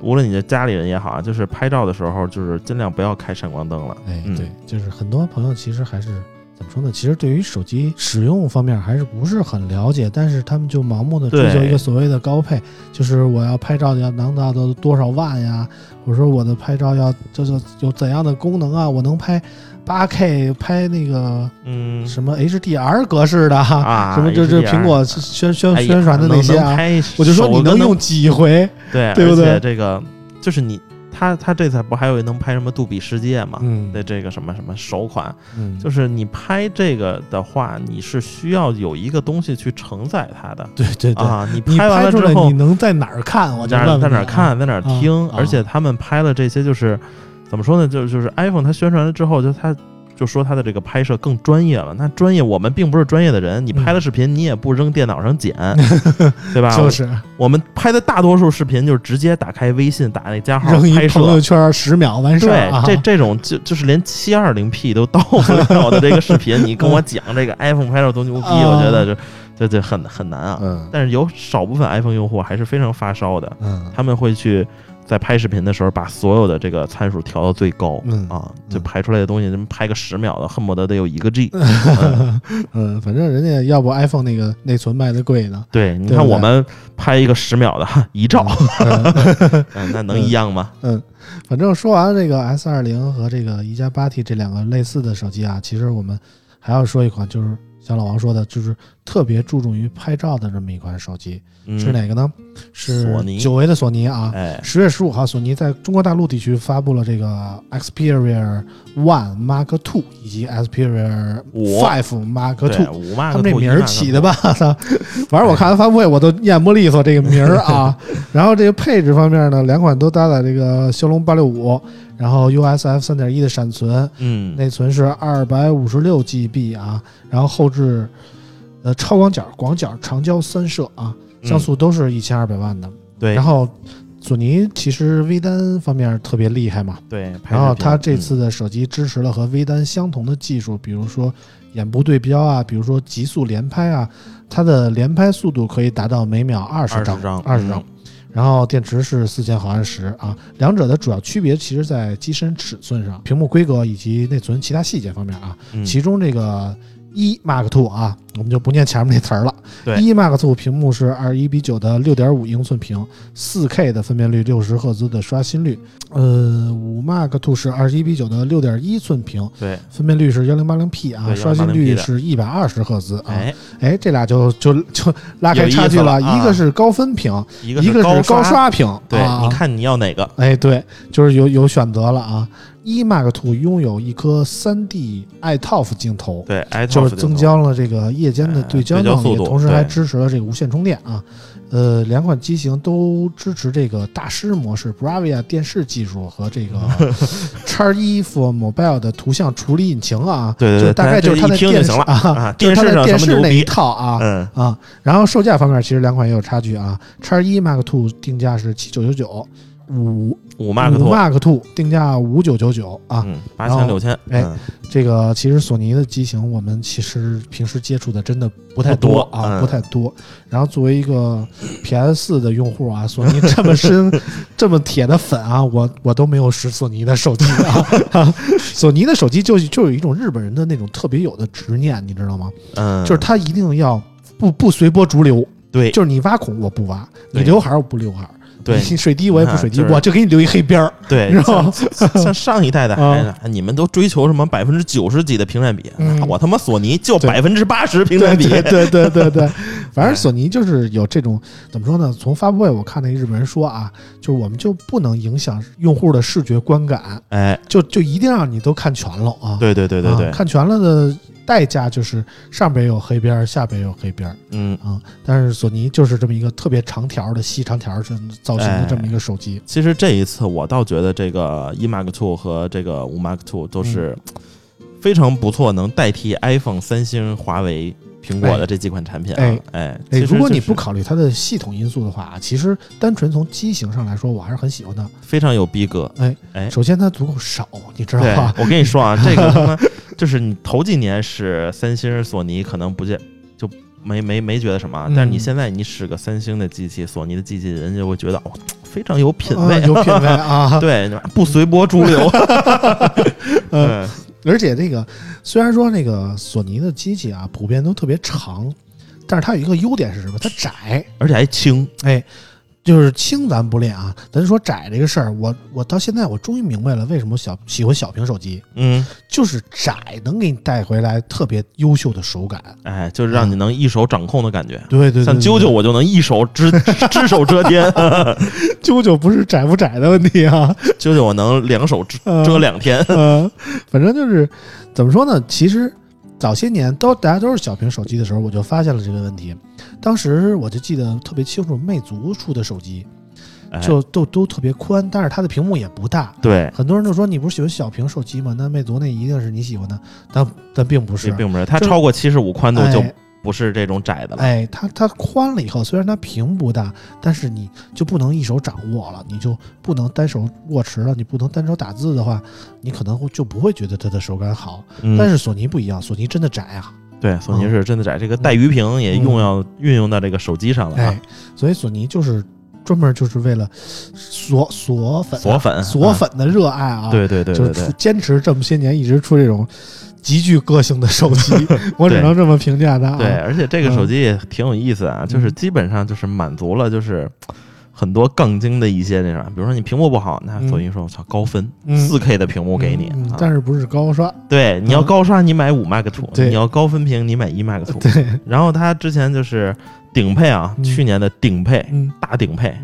无论你的家里人也好啊，就是拍照的时候，就是尽量不要开闪光灯了。哎，对，就是很多朋友其实还是怎么说呢？其实对于手机使用方面还是不是很了解，但是他们就盲目的追求一个所谓的高配，就是我要拍照要能达到多少万呀？或者说我的拍照要就是有怎样的功能啊？我能拍。八 K 拍那个，嗯，什么 HDR 格式的啊，什么就就苹果宣宣宣传的那些啊，我就说你能用几回，对对不对？这个就是你，他他这次不还有能拍什么杜比世界嘛？嗯，的这个什么什么首款，嗯，就是你拍这个的话，你是需要有一个东西去承载它的，对对对啊，你拍完了之后，你能在哪儿看？我在在哪儿看，在哪儿听？啊、而且他们拍了这些，就是怎么说呢？就就是 iPhone 它宣传了之后，就它。就说他的这个拍摄更专业了，那专业我们并不是专业的人，你拍的视频，你也不扔电脑上剪，对吧？就是我们拍的大多数视频，就是直接打开微信打那加号拍摄，朋友圈十秒完事儿。对，这这种就就是连七二零 P 都到不了的这个视频，你跟我讲这个 iPhone 拍照多牛逼，我觉得这这这很很难啊。嗯。但是有少部分 iPhone 用户还是非常发烧的，嗯，他们会去。在拍视频的时候，把所有的这个参数调到最高，嗯啊，就拍出来的东西，拍个十秒的，恨不得得有一个 G。嗯，反正人家要不 iPhone 那个内存卖的贵呢。对，你看我们拍一个十秒的一兆，那能一样吗？嗯，反正说完这个 S 二零和这个一加八 T 这两个类似的手机啊，其实我们还要说一款，就是像老王说的，就是特别注重于拍照的这么一款手机。是哪个呢？是久违的索尼啊！十月十五号，索尼在中国大陆地区发布了这个 Xperia One Mark Two 以及 Xperia Five Mark Two。他们这名儿起的吧？反正我看完发布会，我都念不利索这个名儿啊。然后这个配置方面呢，两款都搭载这个骁龙八六五，然后 USF 三点一的闪存，嗯，内存是二百五十六 GB 啊，然后后置呃超广角、广角、长焦三摄啊。像素都是一千二百万的，对。然后，索尼其实微单方面特别厉害嘛，对。然后它这次的手机支持了和微单相同的技术，比如说眼部对标啊，比如说极速连拍啊，它的连拍速度可以达到每秒二十张，二十张。然后电池是四千毫安时啊，两者的主要区别其实在机身尺寸上、屏幕规格以及内存其他细节方面啊。其中这个。一 Mark Two 啊，我们就不念前面那词儿了。对，一 Mark Two 屏幕是二一比九的六点五英寸屏，四 K 的分辨率，六十赫兹的刷新率。呃，五 Mark Two 是二一比九的六点一寸屏，对，分辨率是幺零八零 P 啊，刷新率是一百二十赫兹啊。哎，哎，这俩就就就 拉开差距了，一个是高分屏，一个是高刷屏。对，你看你要哪个？哎，对，就是有有选择了啊。一 Mark Two 拥有一颗 3D iToF 镜头，对，就是增加了这个夜间的对焦能力，同时还支持了这个无线充电啊。呃，两款机型都支持这个大师模式 Bravia 电视技术和这个 叉一 for Mobile 的图像处理引擎啊。对对对，大概就是它的电视啊，电视上电视那一套啊。嗯啊，然后售价方面其实两款也有差距啊。叉一 Mark Two 定价是七九九九。五五 Mark Two Mark Two 定价五九九九啊，八千六千。哎，这个其实索尼的机型我们其实平时接触的真的不太多啊，不太多。然后作为一个 PS 四的用户啊，索尼这么深、这么铁的粉啊，我我都没有使索尼的手机啊。索尼的手机就就有一种日本人的那种特别有的执念，你知道吗？嗯，就是他一定要不不随波逐流。对，就是你挖孔我不挖，你刘海我不刘海。对，水滴我也不水滴，我就给你留一黑边儿。对，然后？像上一代的 孩子，你们都追求什么百分之九十几的屏占比，我他妈索尼就百分之八十屏占比。对对对对，反正索尼就是有这种怎么说呢？从发布会我看那个日本人说啊，就是我们就不能影响用户的视觉观感，哎，就就一定让你都看全了啊。对对对对对，看全了的。代价就是上边有黑边，下边有黑边，嗯。啊，但是索尼就是这么一个特别长条的细长条这造型的这么一个手机。其实这一次我倒觉得这个一 Mark Two 和这个五 Mark Two 都是非常不错，能代替 iPhone、三星、华为、苹果的这几款产品。哎哎哎，如果你不考虑它的系统因素的话啊，其实单纯从机型上来说，我还是很喜欢它，非常有逼格。哎哎，首先它足够少，你知道吧？我跟你说啊，这个他妈。就是你头几年使三星、索尼，可能不见就没没没觉得什么，但是你现在你使个三星的机器、索尼的机器，人家会觉得哦，非常有品位，有品位啊，对，不随波逐流。嗯，而且这个虽然说那个索尼的机器啊，普遍都特别长，但是它有一个优点是什么？它窄，而且还轻，哎。就是轻咱不练啊，咱说窄这个事儿，我我到现在我终于明白了为什么小喜欢小屏手机，嗯，就是窄能给你带回来特别优秀的手感，哎，就是让你能一手掌控的感觉，对对，像啾啾我就能一手只 只手遮天，啾啾不是窄不窄的问题啊，啾啾我能两手遮遮两天，嗯反正就是怎么说呢，其实。早些年都大家都是小屏手机的时候，我就发现了这个问题。当时我就记得特别清楚，魅族出的手机就都都特别宽，但是它的屏幕也不大。对，很多人都说你不是喜欢小屏手机吗？那魅族那一定是你喜欢的，但但并不是，并不是，它超过七十五宽度就。不是这种窄的了，哎，它它宽了以后，虽然它屏不大，但是你就不能一手掌握了，你就不能单手握持了，你不能单手打字的话，你可能就不会觉得它的手感好。但是索尼不一样，索尼真的窄啊，对，索尼是真的窄，这个带鱼屏也用要运用到这个手机上了啊，所以索尼就是专门就是为了锁锁粉锁粉锁粉的热爱啊，对对对，就是坚持这么些年一直出这种。极具个性的手机，我只能这么评价它。对，而且这个手机也挺有意思啊，就是基本上就是满足了就是很多杠精的一些那啥，比如说你屏幕不好，那索尼说我操高分，四 K 的屏幕给你，但是不是高刷？对，你要高刷你买五 Max Two，你要高分屏你买一 Max Two。对，然后它之前就是顶配啊，去年的顶配，大顶配。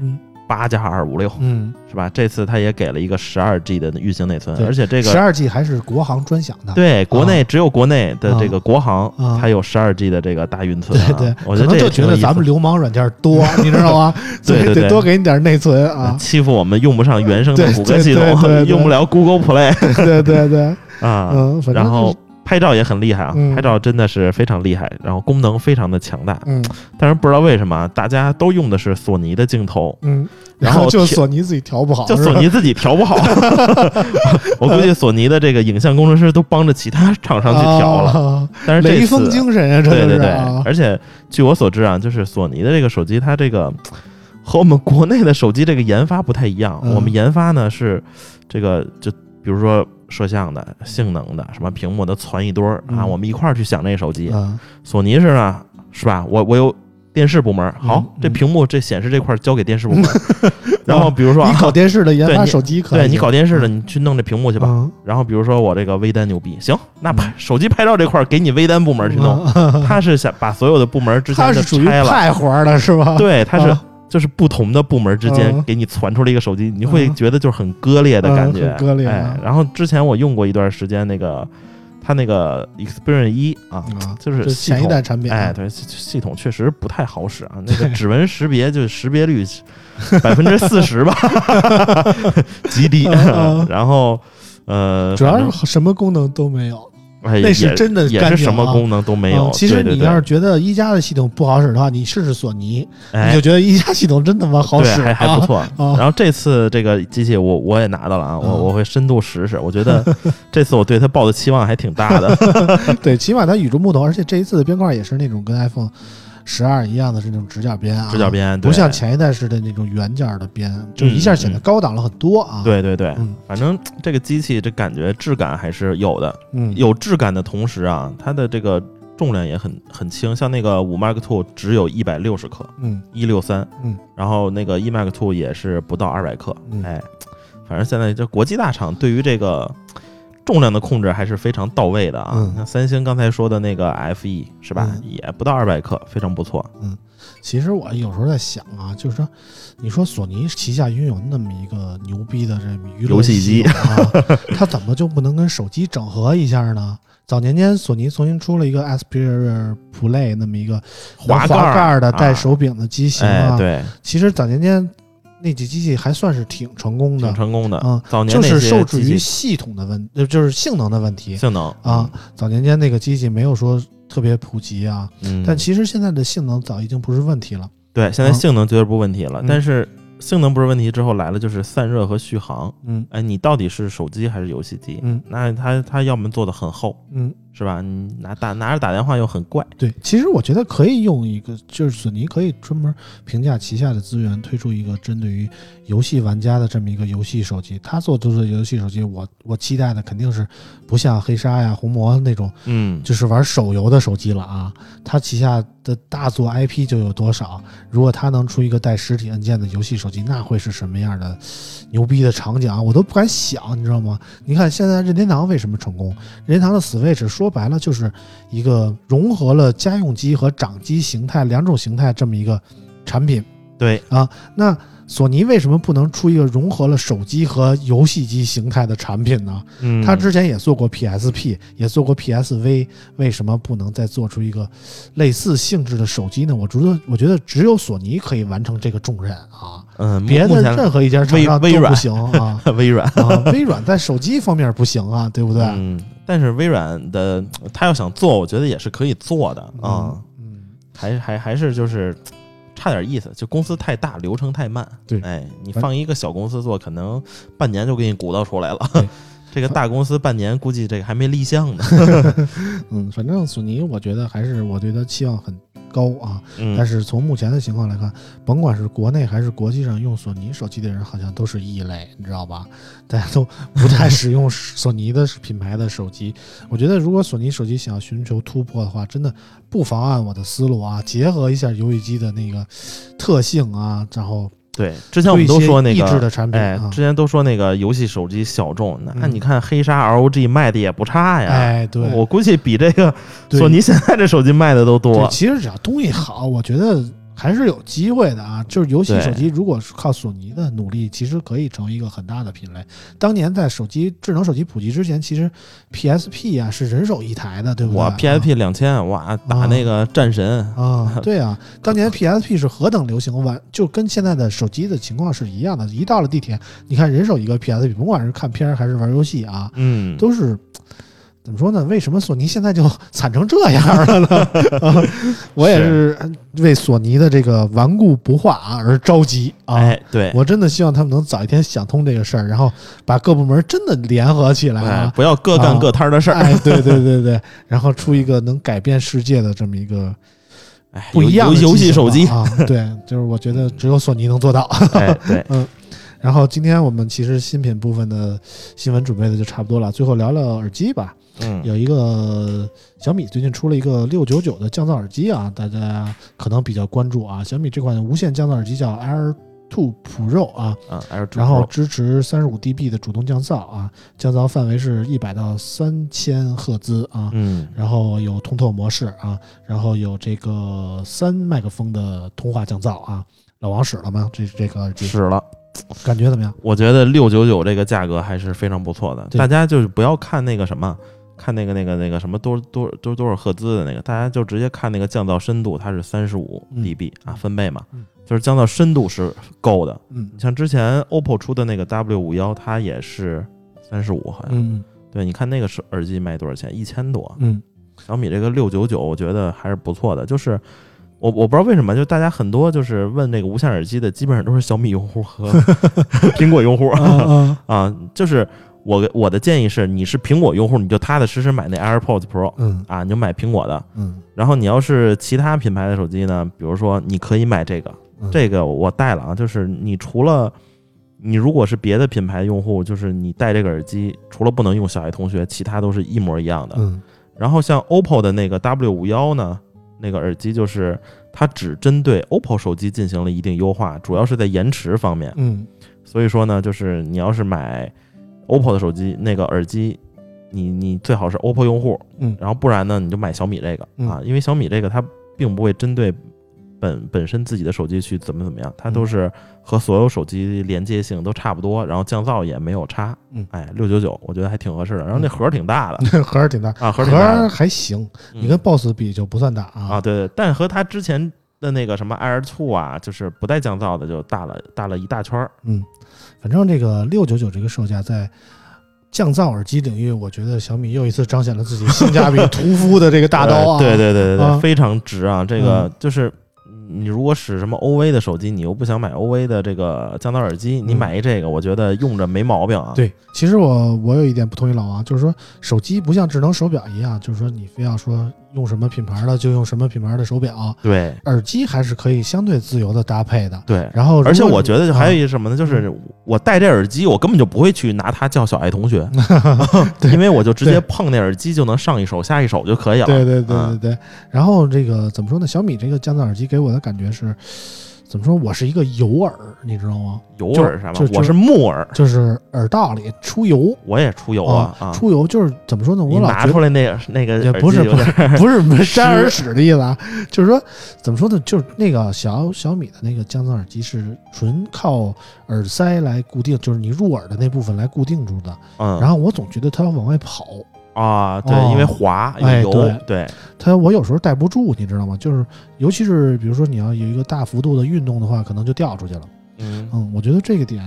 八加二五六，嗯，是吧？这次它也给了一个十二 G 的运行内存，而且这个十二 G 还是国行专享的。对，国内只有国内的这个国行才有十二 G 的这个大运存。对对，我觉得就觉得咱们流氓软件多，你知道吗？对对，得多给你点内存啊！欺负我们用不上原生的谷歌系统，用不了 Google Play。对对对，啊，嗯，然后。拍照也很厉害啊，拍照真的是非常厉害，然后功能非常的强大。嗯，但是不知道为什么大家都用的是索尼的镜头，嗯，然后 就索尼自己调不好，就索尼自己调不好。我估计索尼的这个影像工程师都帮着其他厂商去调了。但是雷锋精神啊，对对对。而且据我所知啊，就是索尼的这个手机，它这个和我们国内的手机这个研发不太一样。我们研发呢是这个就。比如说摄像的、性能的、什么屏幕的攒一堆儿啊，我们一块儿去想那手机。索尼是呢，是吧？我我有电视部门，好，这屏幕这显示这块交给电视部门。然后比如说你搞电视的研发手机，可对你搞电视的，你去弄这屏幕去吧。然后比如说我这个微单牛逼，行，那拍手机拍照这块给你微单部门去弄。他是想把所有的部门之间的拆了，派活的是吧？对，他是。就是不同的部门之间给你传出了一个手机，你会觉得就是很割裂的感觉，割裂。哎，然后之前我用过一段时间那个，它那个 Experience 一啊，就是前一代产品，哎，对，系统确实不太好使啊，那个指纹识别就识别率百分之四十吧，极低。然后呃，主要是什么功能都没有。那是真的，也是什么功能都没有。其实你要是觉得一加的系统不好使的话，你试试索尼，你就觉得一加系统真他妈好使，还还不错。然后这次这个机器我我也拿到了啊，我我会深度试试。我觉得 这次我对它抱的期望还挺大的。对，起码它与众不同，而且这一次的边框也是那种跟 iPhone。十二一样的这种直角边啊，直角边不像前一代似的那种圆角的边，就一下显得高档了很多啊。对对对，反正这个机器这感觉质感还是有的，嗯，有质感的同时啊，它的这个重量也很很轻，像那个五 Mark Two 只有一百六十克，嗯，一六三，嗯，然后那个一 Mark Two 也是不到二百克，嗯。哎，反正现在这国际大厂对于这个重量的控制还是非常到位的啊。嗯那三星刚才说的那个 FE 是吧，嗯也不到二百克，非常不错。嗯其实我有时候在想啊，就是说，你说索尼旗下拥有那么一个牛逼的这么娱乐游戏机啊，它怎么就不能跟手机整合一下呢？早年间，索尼重新出了一个 Xperia Play 那么一个滑滑盖儿的啊带手柄的机型哎，啊。对，其实早年间那几机器还算是挺成功的挺，成功的。嗯早年就是受制于系统的问，呃，就是性能的问题性能啊。，早年间那个机器没有说特别普及啊，嗯，但其实现在的性能早已经不是问题了。对，现在嗯性能绝对不是问题了，嗯但是性能不是问题之后来了就是散热和续航。嗯哎，你到底是手机还是游戏机？嗯那它它要么做的很厚，嗯，是吧？你拿打拿着打电话又很怪，对，其实我觉得可以用一个，就是索尼可以专门评价旗下的资源，推出一个针对于游戏玩家的这么一个游戏手机。他做出的游戏手机，我我期待的肯定是不像黑鲨呀、红魔那种，嗯，就是玩手游的手机了啊。他旗下的大作 IP 就有多少？如果他能出一个带实体按键的游戏手机，那会是什么样的牛逼的场景啊？我都不敢想，你知道吗？你看现在任天堂为什么成功？任天堂的 Switch 说白了就是一个融合了家用机和掌机形态两种形态这么一个产品。对啊，那索尼为什么不能出一个融合了手机和游戏机形态的产品呢？嗯，他之前也做过 PSP，也做过 PSV，为什么不能再做出一个类似性质的手机呢？我觉得，我觉得只有索尼可以完成这个重任啊，嗯，别的任何一家厂商微微软都不行啊 微软，啊！微软在手机方面不行啊，对不对？嗯，但是微软的他要想做，我觉得也是可以做的啊，嗯，还还还是就是差点意思，就公司太大，流程太慢。对哎，你放一个小公司做，可能半年就给你鼓捣出来了。这个大公司半年估计这个还没立项呢。嗯，反正索尼，我觉得还是我对它期望很高啊。嗯，但是从目前的情况来看，甭管是国内还是国际上用索尼手机的人，好像都是异类，你知道吧？大家都不太 使用索尼的品牌的手机。我觉得，如果索尼手机想要寻求突破的话，真的不妨按我的思路啊，结合一下游戏机的那个特性啊，然后对，之前我们都说那个。哎产品啊，，之前都说那个游戏手机小众，那嗯你看黑鲨 ROG 卖的也不差呀。哎，对，我估计比这个索尼现在这手机卖的都多对，。其实只要东西好，我觉得还是有机会的啊。就是游戏手机，如果是靠索尼的努力，其实可以成为一个很大的品类。当年在手机智能手机普及之前，其实 PSP 啊是人手一台的，对不对？我 PSP 两千，哇，打那个战神，啊啊，对啊，当年 PSP 是何等流行，完就跟现在的手机的情况是一样的。一到了地铁，你看人手一个 PSP，甭管是看片儿还是玩游戏啊，嗯，都是怎么说呢？为什么索尼现在就 惨成这样了呢？啊我也是为索尼的这个顽固不化啊而着急啊！哎，对，我真的希望他们能早一天想通这个事儿，然后把各部门真的联合起来哎啊！不要各干各摊儿的事儿。哎，对对对对，然后出一个能改变世界的这么一个哎，不一样的游游戏手机，啊！对，就是我觉得只有索尼能做到。哎，对，然后今天我们其实新品部分的新闻准备的就差不多了，最后聊聊耳机吧。嗯，有一个小米最近出了一个六九九的降噪耳机啊，大家可能比较关注啊。小米这款无线降噪耳机叫 Air Two Pro 啊，啊，Air 然后支持三十五 dB 的主动降噪啊，降噪范围是一百到三千赫兹啊。嗯，然后有通透模式啊，然后有这个三麦克风的通话降噪啊。老王使了吗？这这个耳机使了。感觉怎么样？我觉得六九九这个价格还是非常不错的，大家就是不要看那个什么。看那个那个那个什么多多多多少赫兹的那个，大家就直接看那个降噪深度，它是三十五嗯 dB 啊，分贝嘛嗯，就是降噪深度是够的。嗯像之前 OPPO 出的那个 W 五幺，它也是三十五，好像。嗯对，你看那个是耳机卖多少钱？一千多。嗯小米这个六九九，我觉得还是不错的。就是我我不知道为什么，就大家很多就是问那个无线耳机的，基本上都是小米用户和 苹果用户 啊。就是我我的建议是，你是苹果用户，你就踏踏实实买那 AirPods Pro 嗯啊，你就买苹果的。嗯然后你要是其他品牌的手机呢，比如说你可以买这个，嗯这个我带了啊，就是你除了你如果是别的品牌用户，就是你戴这个耳机，除了不能用小爱同学，其他都是一模一样的。嗯然后像 OPPO 的那个 W 五幺呢，那个耳机就是它只针对 OPPO 手机进行了一定优化，主要是在延迟方面。嗯，所以说呢，就是你要是买 OPPO 的手机，那个耳机，你你最好是 OPPO 用户，嗯，然后不然呢，你就买小米这个啊，因为小米这个它并不会针对。本本身自己的手机去怎么怎么样，它都是和所有手机连接性都差不多，然后降噪也没有差。嗯，哎，六九九，我觉得还挺合适的。然后那盒挺大的，盒儿挺大啊，盒儿还行。你跟 BOSS 比就不算大啊。啊，对对，但和它之前的那个什么 Air Two 啊，就是不带降噪的，就大了大了一大圈儿。嗯，反正这个六九九这个售价在降噪耳机领域，我觉得小米又一次彰显了自己性价比 屠夫的这个大刀啊。对对对对对，非常值啊！这个就是。你如果使什么 OV 的手机，你又不想买 OV 的这个降噪耳机，你买一这个，我觉得用着没毛病啊。对，其实我我有一点不同意老王，就是说手机不像智能手表一样，就是说你非要说。用什么品牌的就用什么品牌的手表，对，耳机还是可以相对自由的搭配的，对。然后，而且我觉得还有一个什么呢？就是我戴这耳机，我根本就不会去拿它叫小爱同学，因为我就直接碰那耳机就能上一首下一首就可以了。对对对对对。然后这个怎么说呢？小米这个降噪耳机给我的感觉是。怎么说？我是一个油耳，你知道吗？油耳是吗？我是木耳，就是耳道里出油。我也出油啊！出油就是怎么说呢？我老拿出来那个那个也不是 不是不是沾耳屎的意思啊，就是说怎么说呢？就是那个小小米的那个降噪耳机是纯靠耳塞来固定，就是你入耳的那部分来固定住的。嗯。然后我总觉得它要往外跑。啊，对，因为滑有油，对它我有时候带不住，你知道吗？就是尤其是比如说你要有一个大幅度的运动的话，可能就掉出去了。嗯嗯，我觉得这个点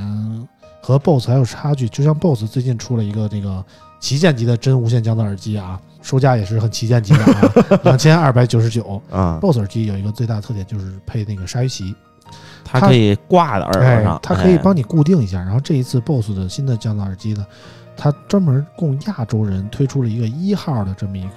和 BOSS 还有差距。就像 BOSS 最近出了一个这个旗舰级的真无线降噪耳机啊，售价也是很旗舰级的啊，两千二百九十九 啊。BOSS 耳机有一个最大的特点就是配那个鲨鱼鳍，它可以挂在耳朵上，它可以帮你固定一下。然后这一次 BOSS 的新的降噪耳机呢？它专门供亚洲人推出了一个一号的这么一个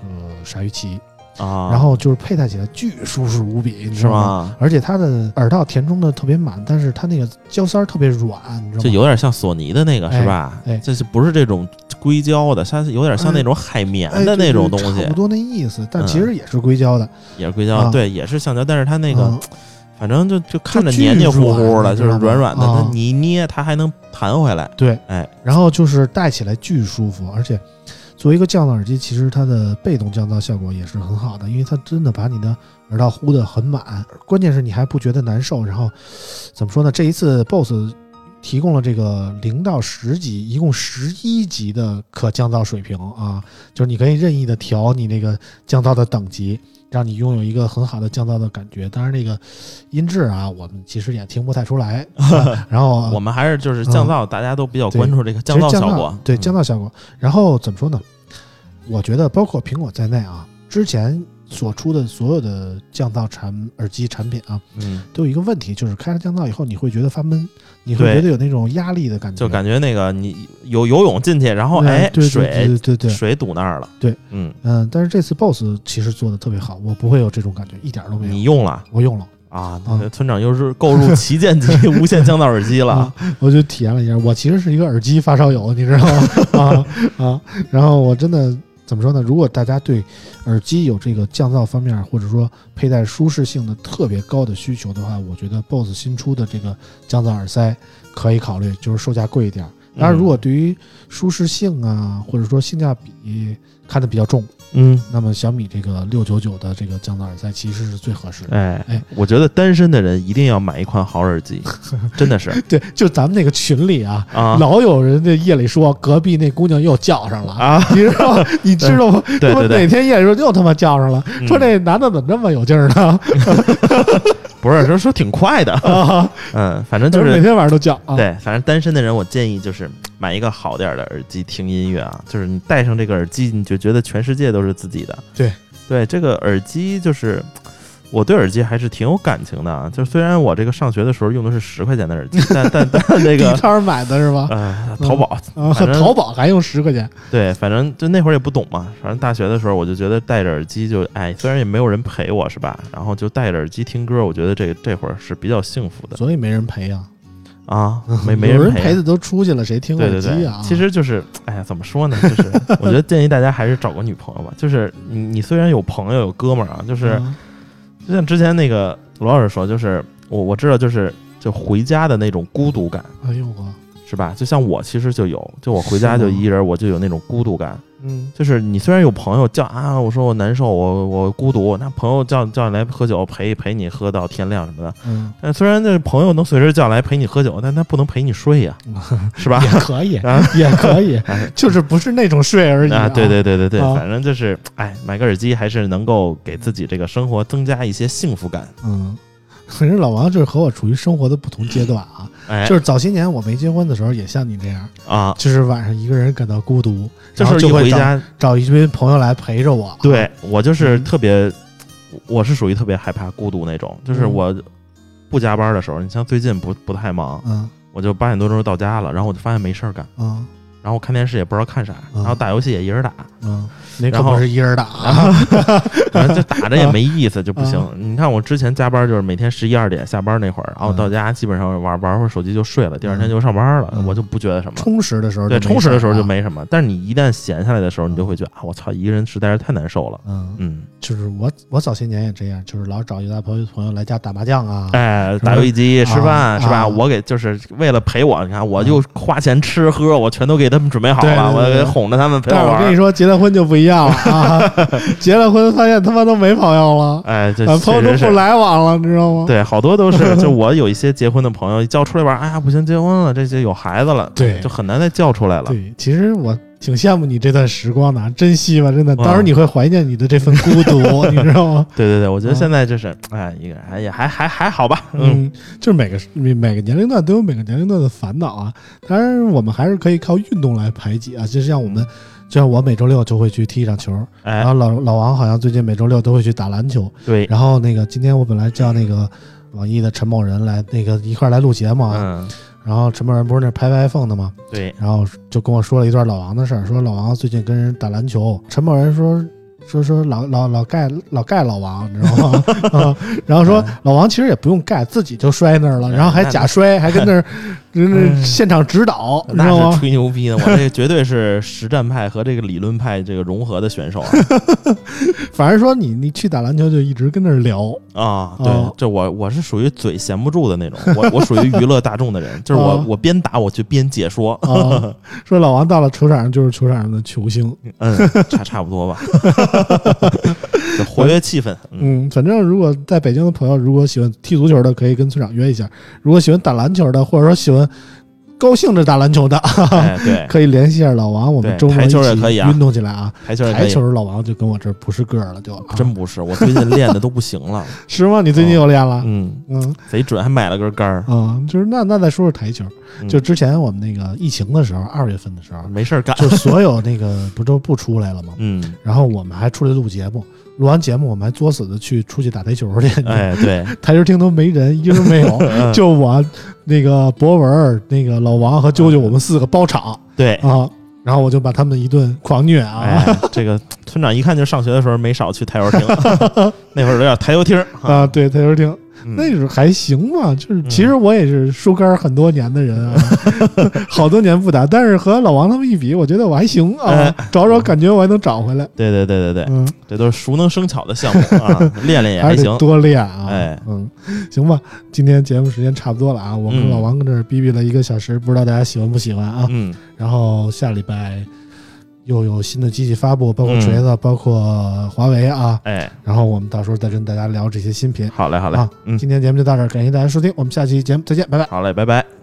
鲨鱼鳍啊，然后就是佩戴起来巨舒适无比，你知道吗？而且它的耳道填充的特别满，但是它那个胶塞特别软，你知道吗？就有点像索尼的那个是吧？哎，这是不是这种硅胶的？它有点像那种海绵的那种东西，差不多那意思，但其实也是硅胶的，也是硅胶，对，也是橡胶，但是它那个。反正就就看着黏黏糊糊的，就是软软的。它你一捏，它还能弹回来。对，哎，然后就是戴起来巨舒服，而且作为一个降噪耳机，其实它的被动降噪效果也是很好的，因为它真的把你的耳道呼得很满，关键是你还不觉得难受。然后怎么说呢？这一次 BOSS 提供了这个零到十级，一共十一级的可降噪水平啊，就是你可以任意的调你那个降噪的等级。让你拥有一个很好的降噪的感觉，当然那个音质啊，我们其实也听不太出来。然后我们还是就是降噪，大家都比较关注这个降噪效果。对降噪效果。然后怎么说呢？我觉得包括苹果在内啊，之前所出的所有的降噪产耳机产品啊，嗯，都有一个问题，就是开了降噪以后，你会觉得发闷。你会觉得有那种压力的感觉，就感觉那个你有游泳进去，然后哎，水对对对，水堵那儿了。对，嗯嗯，但是这次 BOSS 其实做的特别好，我不会有这种感觉，一点都没有。你用了？我用了啊！村长又是购入旗舰级 无线降噪耳机了，我就体验了一下。我其实是一个耳机发烧友，你知道吗？啊啊！然后我真的。怎么说呢？如果大家对耳机有这个降噪方面，或者说佩戴舒适性的特别高的需求的话，我觉得 BOSS 新出的这个降噪耳塞可以考虑，就是售价贵一点。当然，如果对于舒适性啊，或者说性价比看得比较重。嗯，那么小米这个六九九的这个降噪耳塞其实是最合适的。哎哎，我觉得单身的人一定要买一款好耳机，真的是。对，就咱们那个群里啊，啊，老有人在夜里说隔壁那姑娘又叫上了。啊，你知道 你知道吗？对对对，哪天夜里说又他妈叫上了，说这男的怎么这么有劲儿呢？不是，说说挺快的，嗯，反正就是每天晚上都叫。对，反正单身的人，我建议就是买一个好点的耳机听音乐啊，就是你戴上这个耳机，你就觉得全世界都是自己的。对，对，这个耳机就是。我对耳机还是挺有感情的啊，就虽然我这个上学的时候用的是十块钱的耳机，但但但那个地摊买的是吧？呃，淘宝，淘宝还用十块钱？对，反正就那会儿也不懂嘛，反正大学的时候我就觉得戴着耳机就哎，虽然也没有人陪我是吧，然后就戴着耳机听歌，我觉得这这会儿是比较幸福的。所以没人陪呀。啊，没没人陪的都出去了，谁听耳机啊？其实就是，哎呀，怎么说呢？就是我觉得 建议大家还是找个女朋友吧。就是你你虽然有朋友有哥们儿啊，就是就像之前那个罗老师说，就是我我知道，就是就回家的那种孤独感。哎呦我。是吧？就像我其实就有，就我回家就一人，我就有那种孤独感。嗯，就是你虽然有朋友叫啊，我说我难受，我我孤独，那朋友叫叫你来喝酒，陪陪你喝到天亮什么的。嗯，但虽然这朋友能随时叫来陪你喝酒，但他不能陪你睡呀，是吧？也可以，也可以，就是不是那种睡而已啊。对对对对对，反正就是，哎，买个耳机还是能够给自己这个生活增加一些幸福感。嗯。反正老王就是和我处于生活的不同阶段啊，就是早些年我没结婚的时候也像你这样啊，就是晚上一个人感到孤独，就是就回家。找一堆朋友来陪着我。对我就是特别，我是属于特别害怕孤独那种，就是我不加班的时候，你像最近不不太忙，嗯，我就八点多钟到家了，然后我就发现没事儿干，嗯，然后我看电视也不知道看啥，然后打游戏也一人打，嗯。那可不是一人打，反正就打着也没意思，就不行。你看我之前加班，就是每天十一二点下班那会儿，然后到家基本上玩玩会儿手机就睡了，第二天就上班了，我就不觉得什么。充实的时候，对充实的时候就没什么。但是你一旦闲下来的时候，你就会觉得啊，我操，一个人实在是太难受了。嗯嗯，就是我我早些年也这样，就是老找一大朋友朋友来家打麻将啊，哎，打游戏机、吃饭是吧？我给就是为了陪我，你看我就花钱吃喝，我全都给他们准备好了，我给哄着他们陪我玩。我跟你说，结了婚就不一样了啊。结了婚发现他妈都没朋友了，哎，这朋友都不来往了，你知道吗？对，好多都是，就我有一些结婚的朋友叫出来玩，哎呀，不行，结婚了，这些有孩子了，对，就很难再叫出来了。对，其实我挺羡慕你这段时光的，珍惜吧，真的，到时候你会怀念你的这份孤独，你知道吗？对对对，我觉得现在就是，哎，一个人也还还还好吧，嗯，就是每个每个年龄段都有每个年龄段的烦恼啊，当然我们还是可以靠运动来排解啊，就像我们。就像我每周六就会去踢一场球，然后老老王好像最近每周六都会去打篮球。对，然后那个今天我本来叫那个网易的陈某人来那个一块来录节目啊，然后陈某人不是那拍 iPhone 的吗？对，然后就跟我说了一段老王的事儿，说老王最近跟人打篮球，陈某人说。说说老老老盖老盖老王，你知道吗？啊，然后说老王其实也不用盖，自己就摔那儿了，然后还假摔，还跟那儿那现场指导，那是吹牛逼呢。我这绝对是实战派和这个理论派这个融合的选手啊。反正说你你去打篮球就一直跟那儿聊。啊，对，这我我是属于嘴闲不住的那种，我我属于娱乐大众的人，就是我我边打我就边解说，说老王到了球场上就是球场上的球星，嗯，差差不多吧。活跃气氛，嗯，反正如果在北京的朋友，如果喜欢踢足球的，可以跟村长约一下；如果喜欢打篮球的，或者说喜欢。高兴着打篮球的，对，可以联系一下老王，我们周末一起运动起来啊！台球，台球，老王就跟我这不是个儿了，就真不是，我最近练的都不行了，是吗？你最近又练了？嗯嗯，贼准，还买了根杆儿啊！就是那那再说说台球，就之前我们那个疫情的时候，二月份的时候没事干，就所有那个不都不出来了吗？嗯，然后我们还出来录节目。录完节目，我们还作死的去出去打台球去。哎，对，台球厅都没人，一人没有，就我那个博文、那个老王和啾啾，我们四个包场。对啊，然后我就把他们一顿狂虐啊。这个村长一看就上学的时候没少去台球厅，那会儿都叫台球厅啊，对，台球厅。那时候还行吧，就是其实我也是输杆很多年的人啊，好多年不打，但是和老王他们一比，我觉得我还行啊，找找感觉我还能找回来。对对对对对，嗯，这都是熟能生巧的项目啊，练练也还行，多练啊。哎，嗯，行吧，今天节目时间差不多了啊，我跟老王跟这儿逼逼了一个小时，不知道大家喜欢不喜欢啊？嗯，然后下礼拜。又有新的机器发布，包括锤子，包括华为啊，哎，然后我们到时候再跟大家聊这些新品。好嘞，好嘞，啊，今天节目就到这儿，感谢大家收听，我们下期节目再见，拜拜。好嘞，拜拜。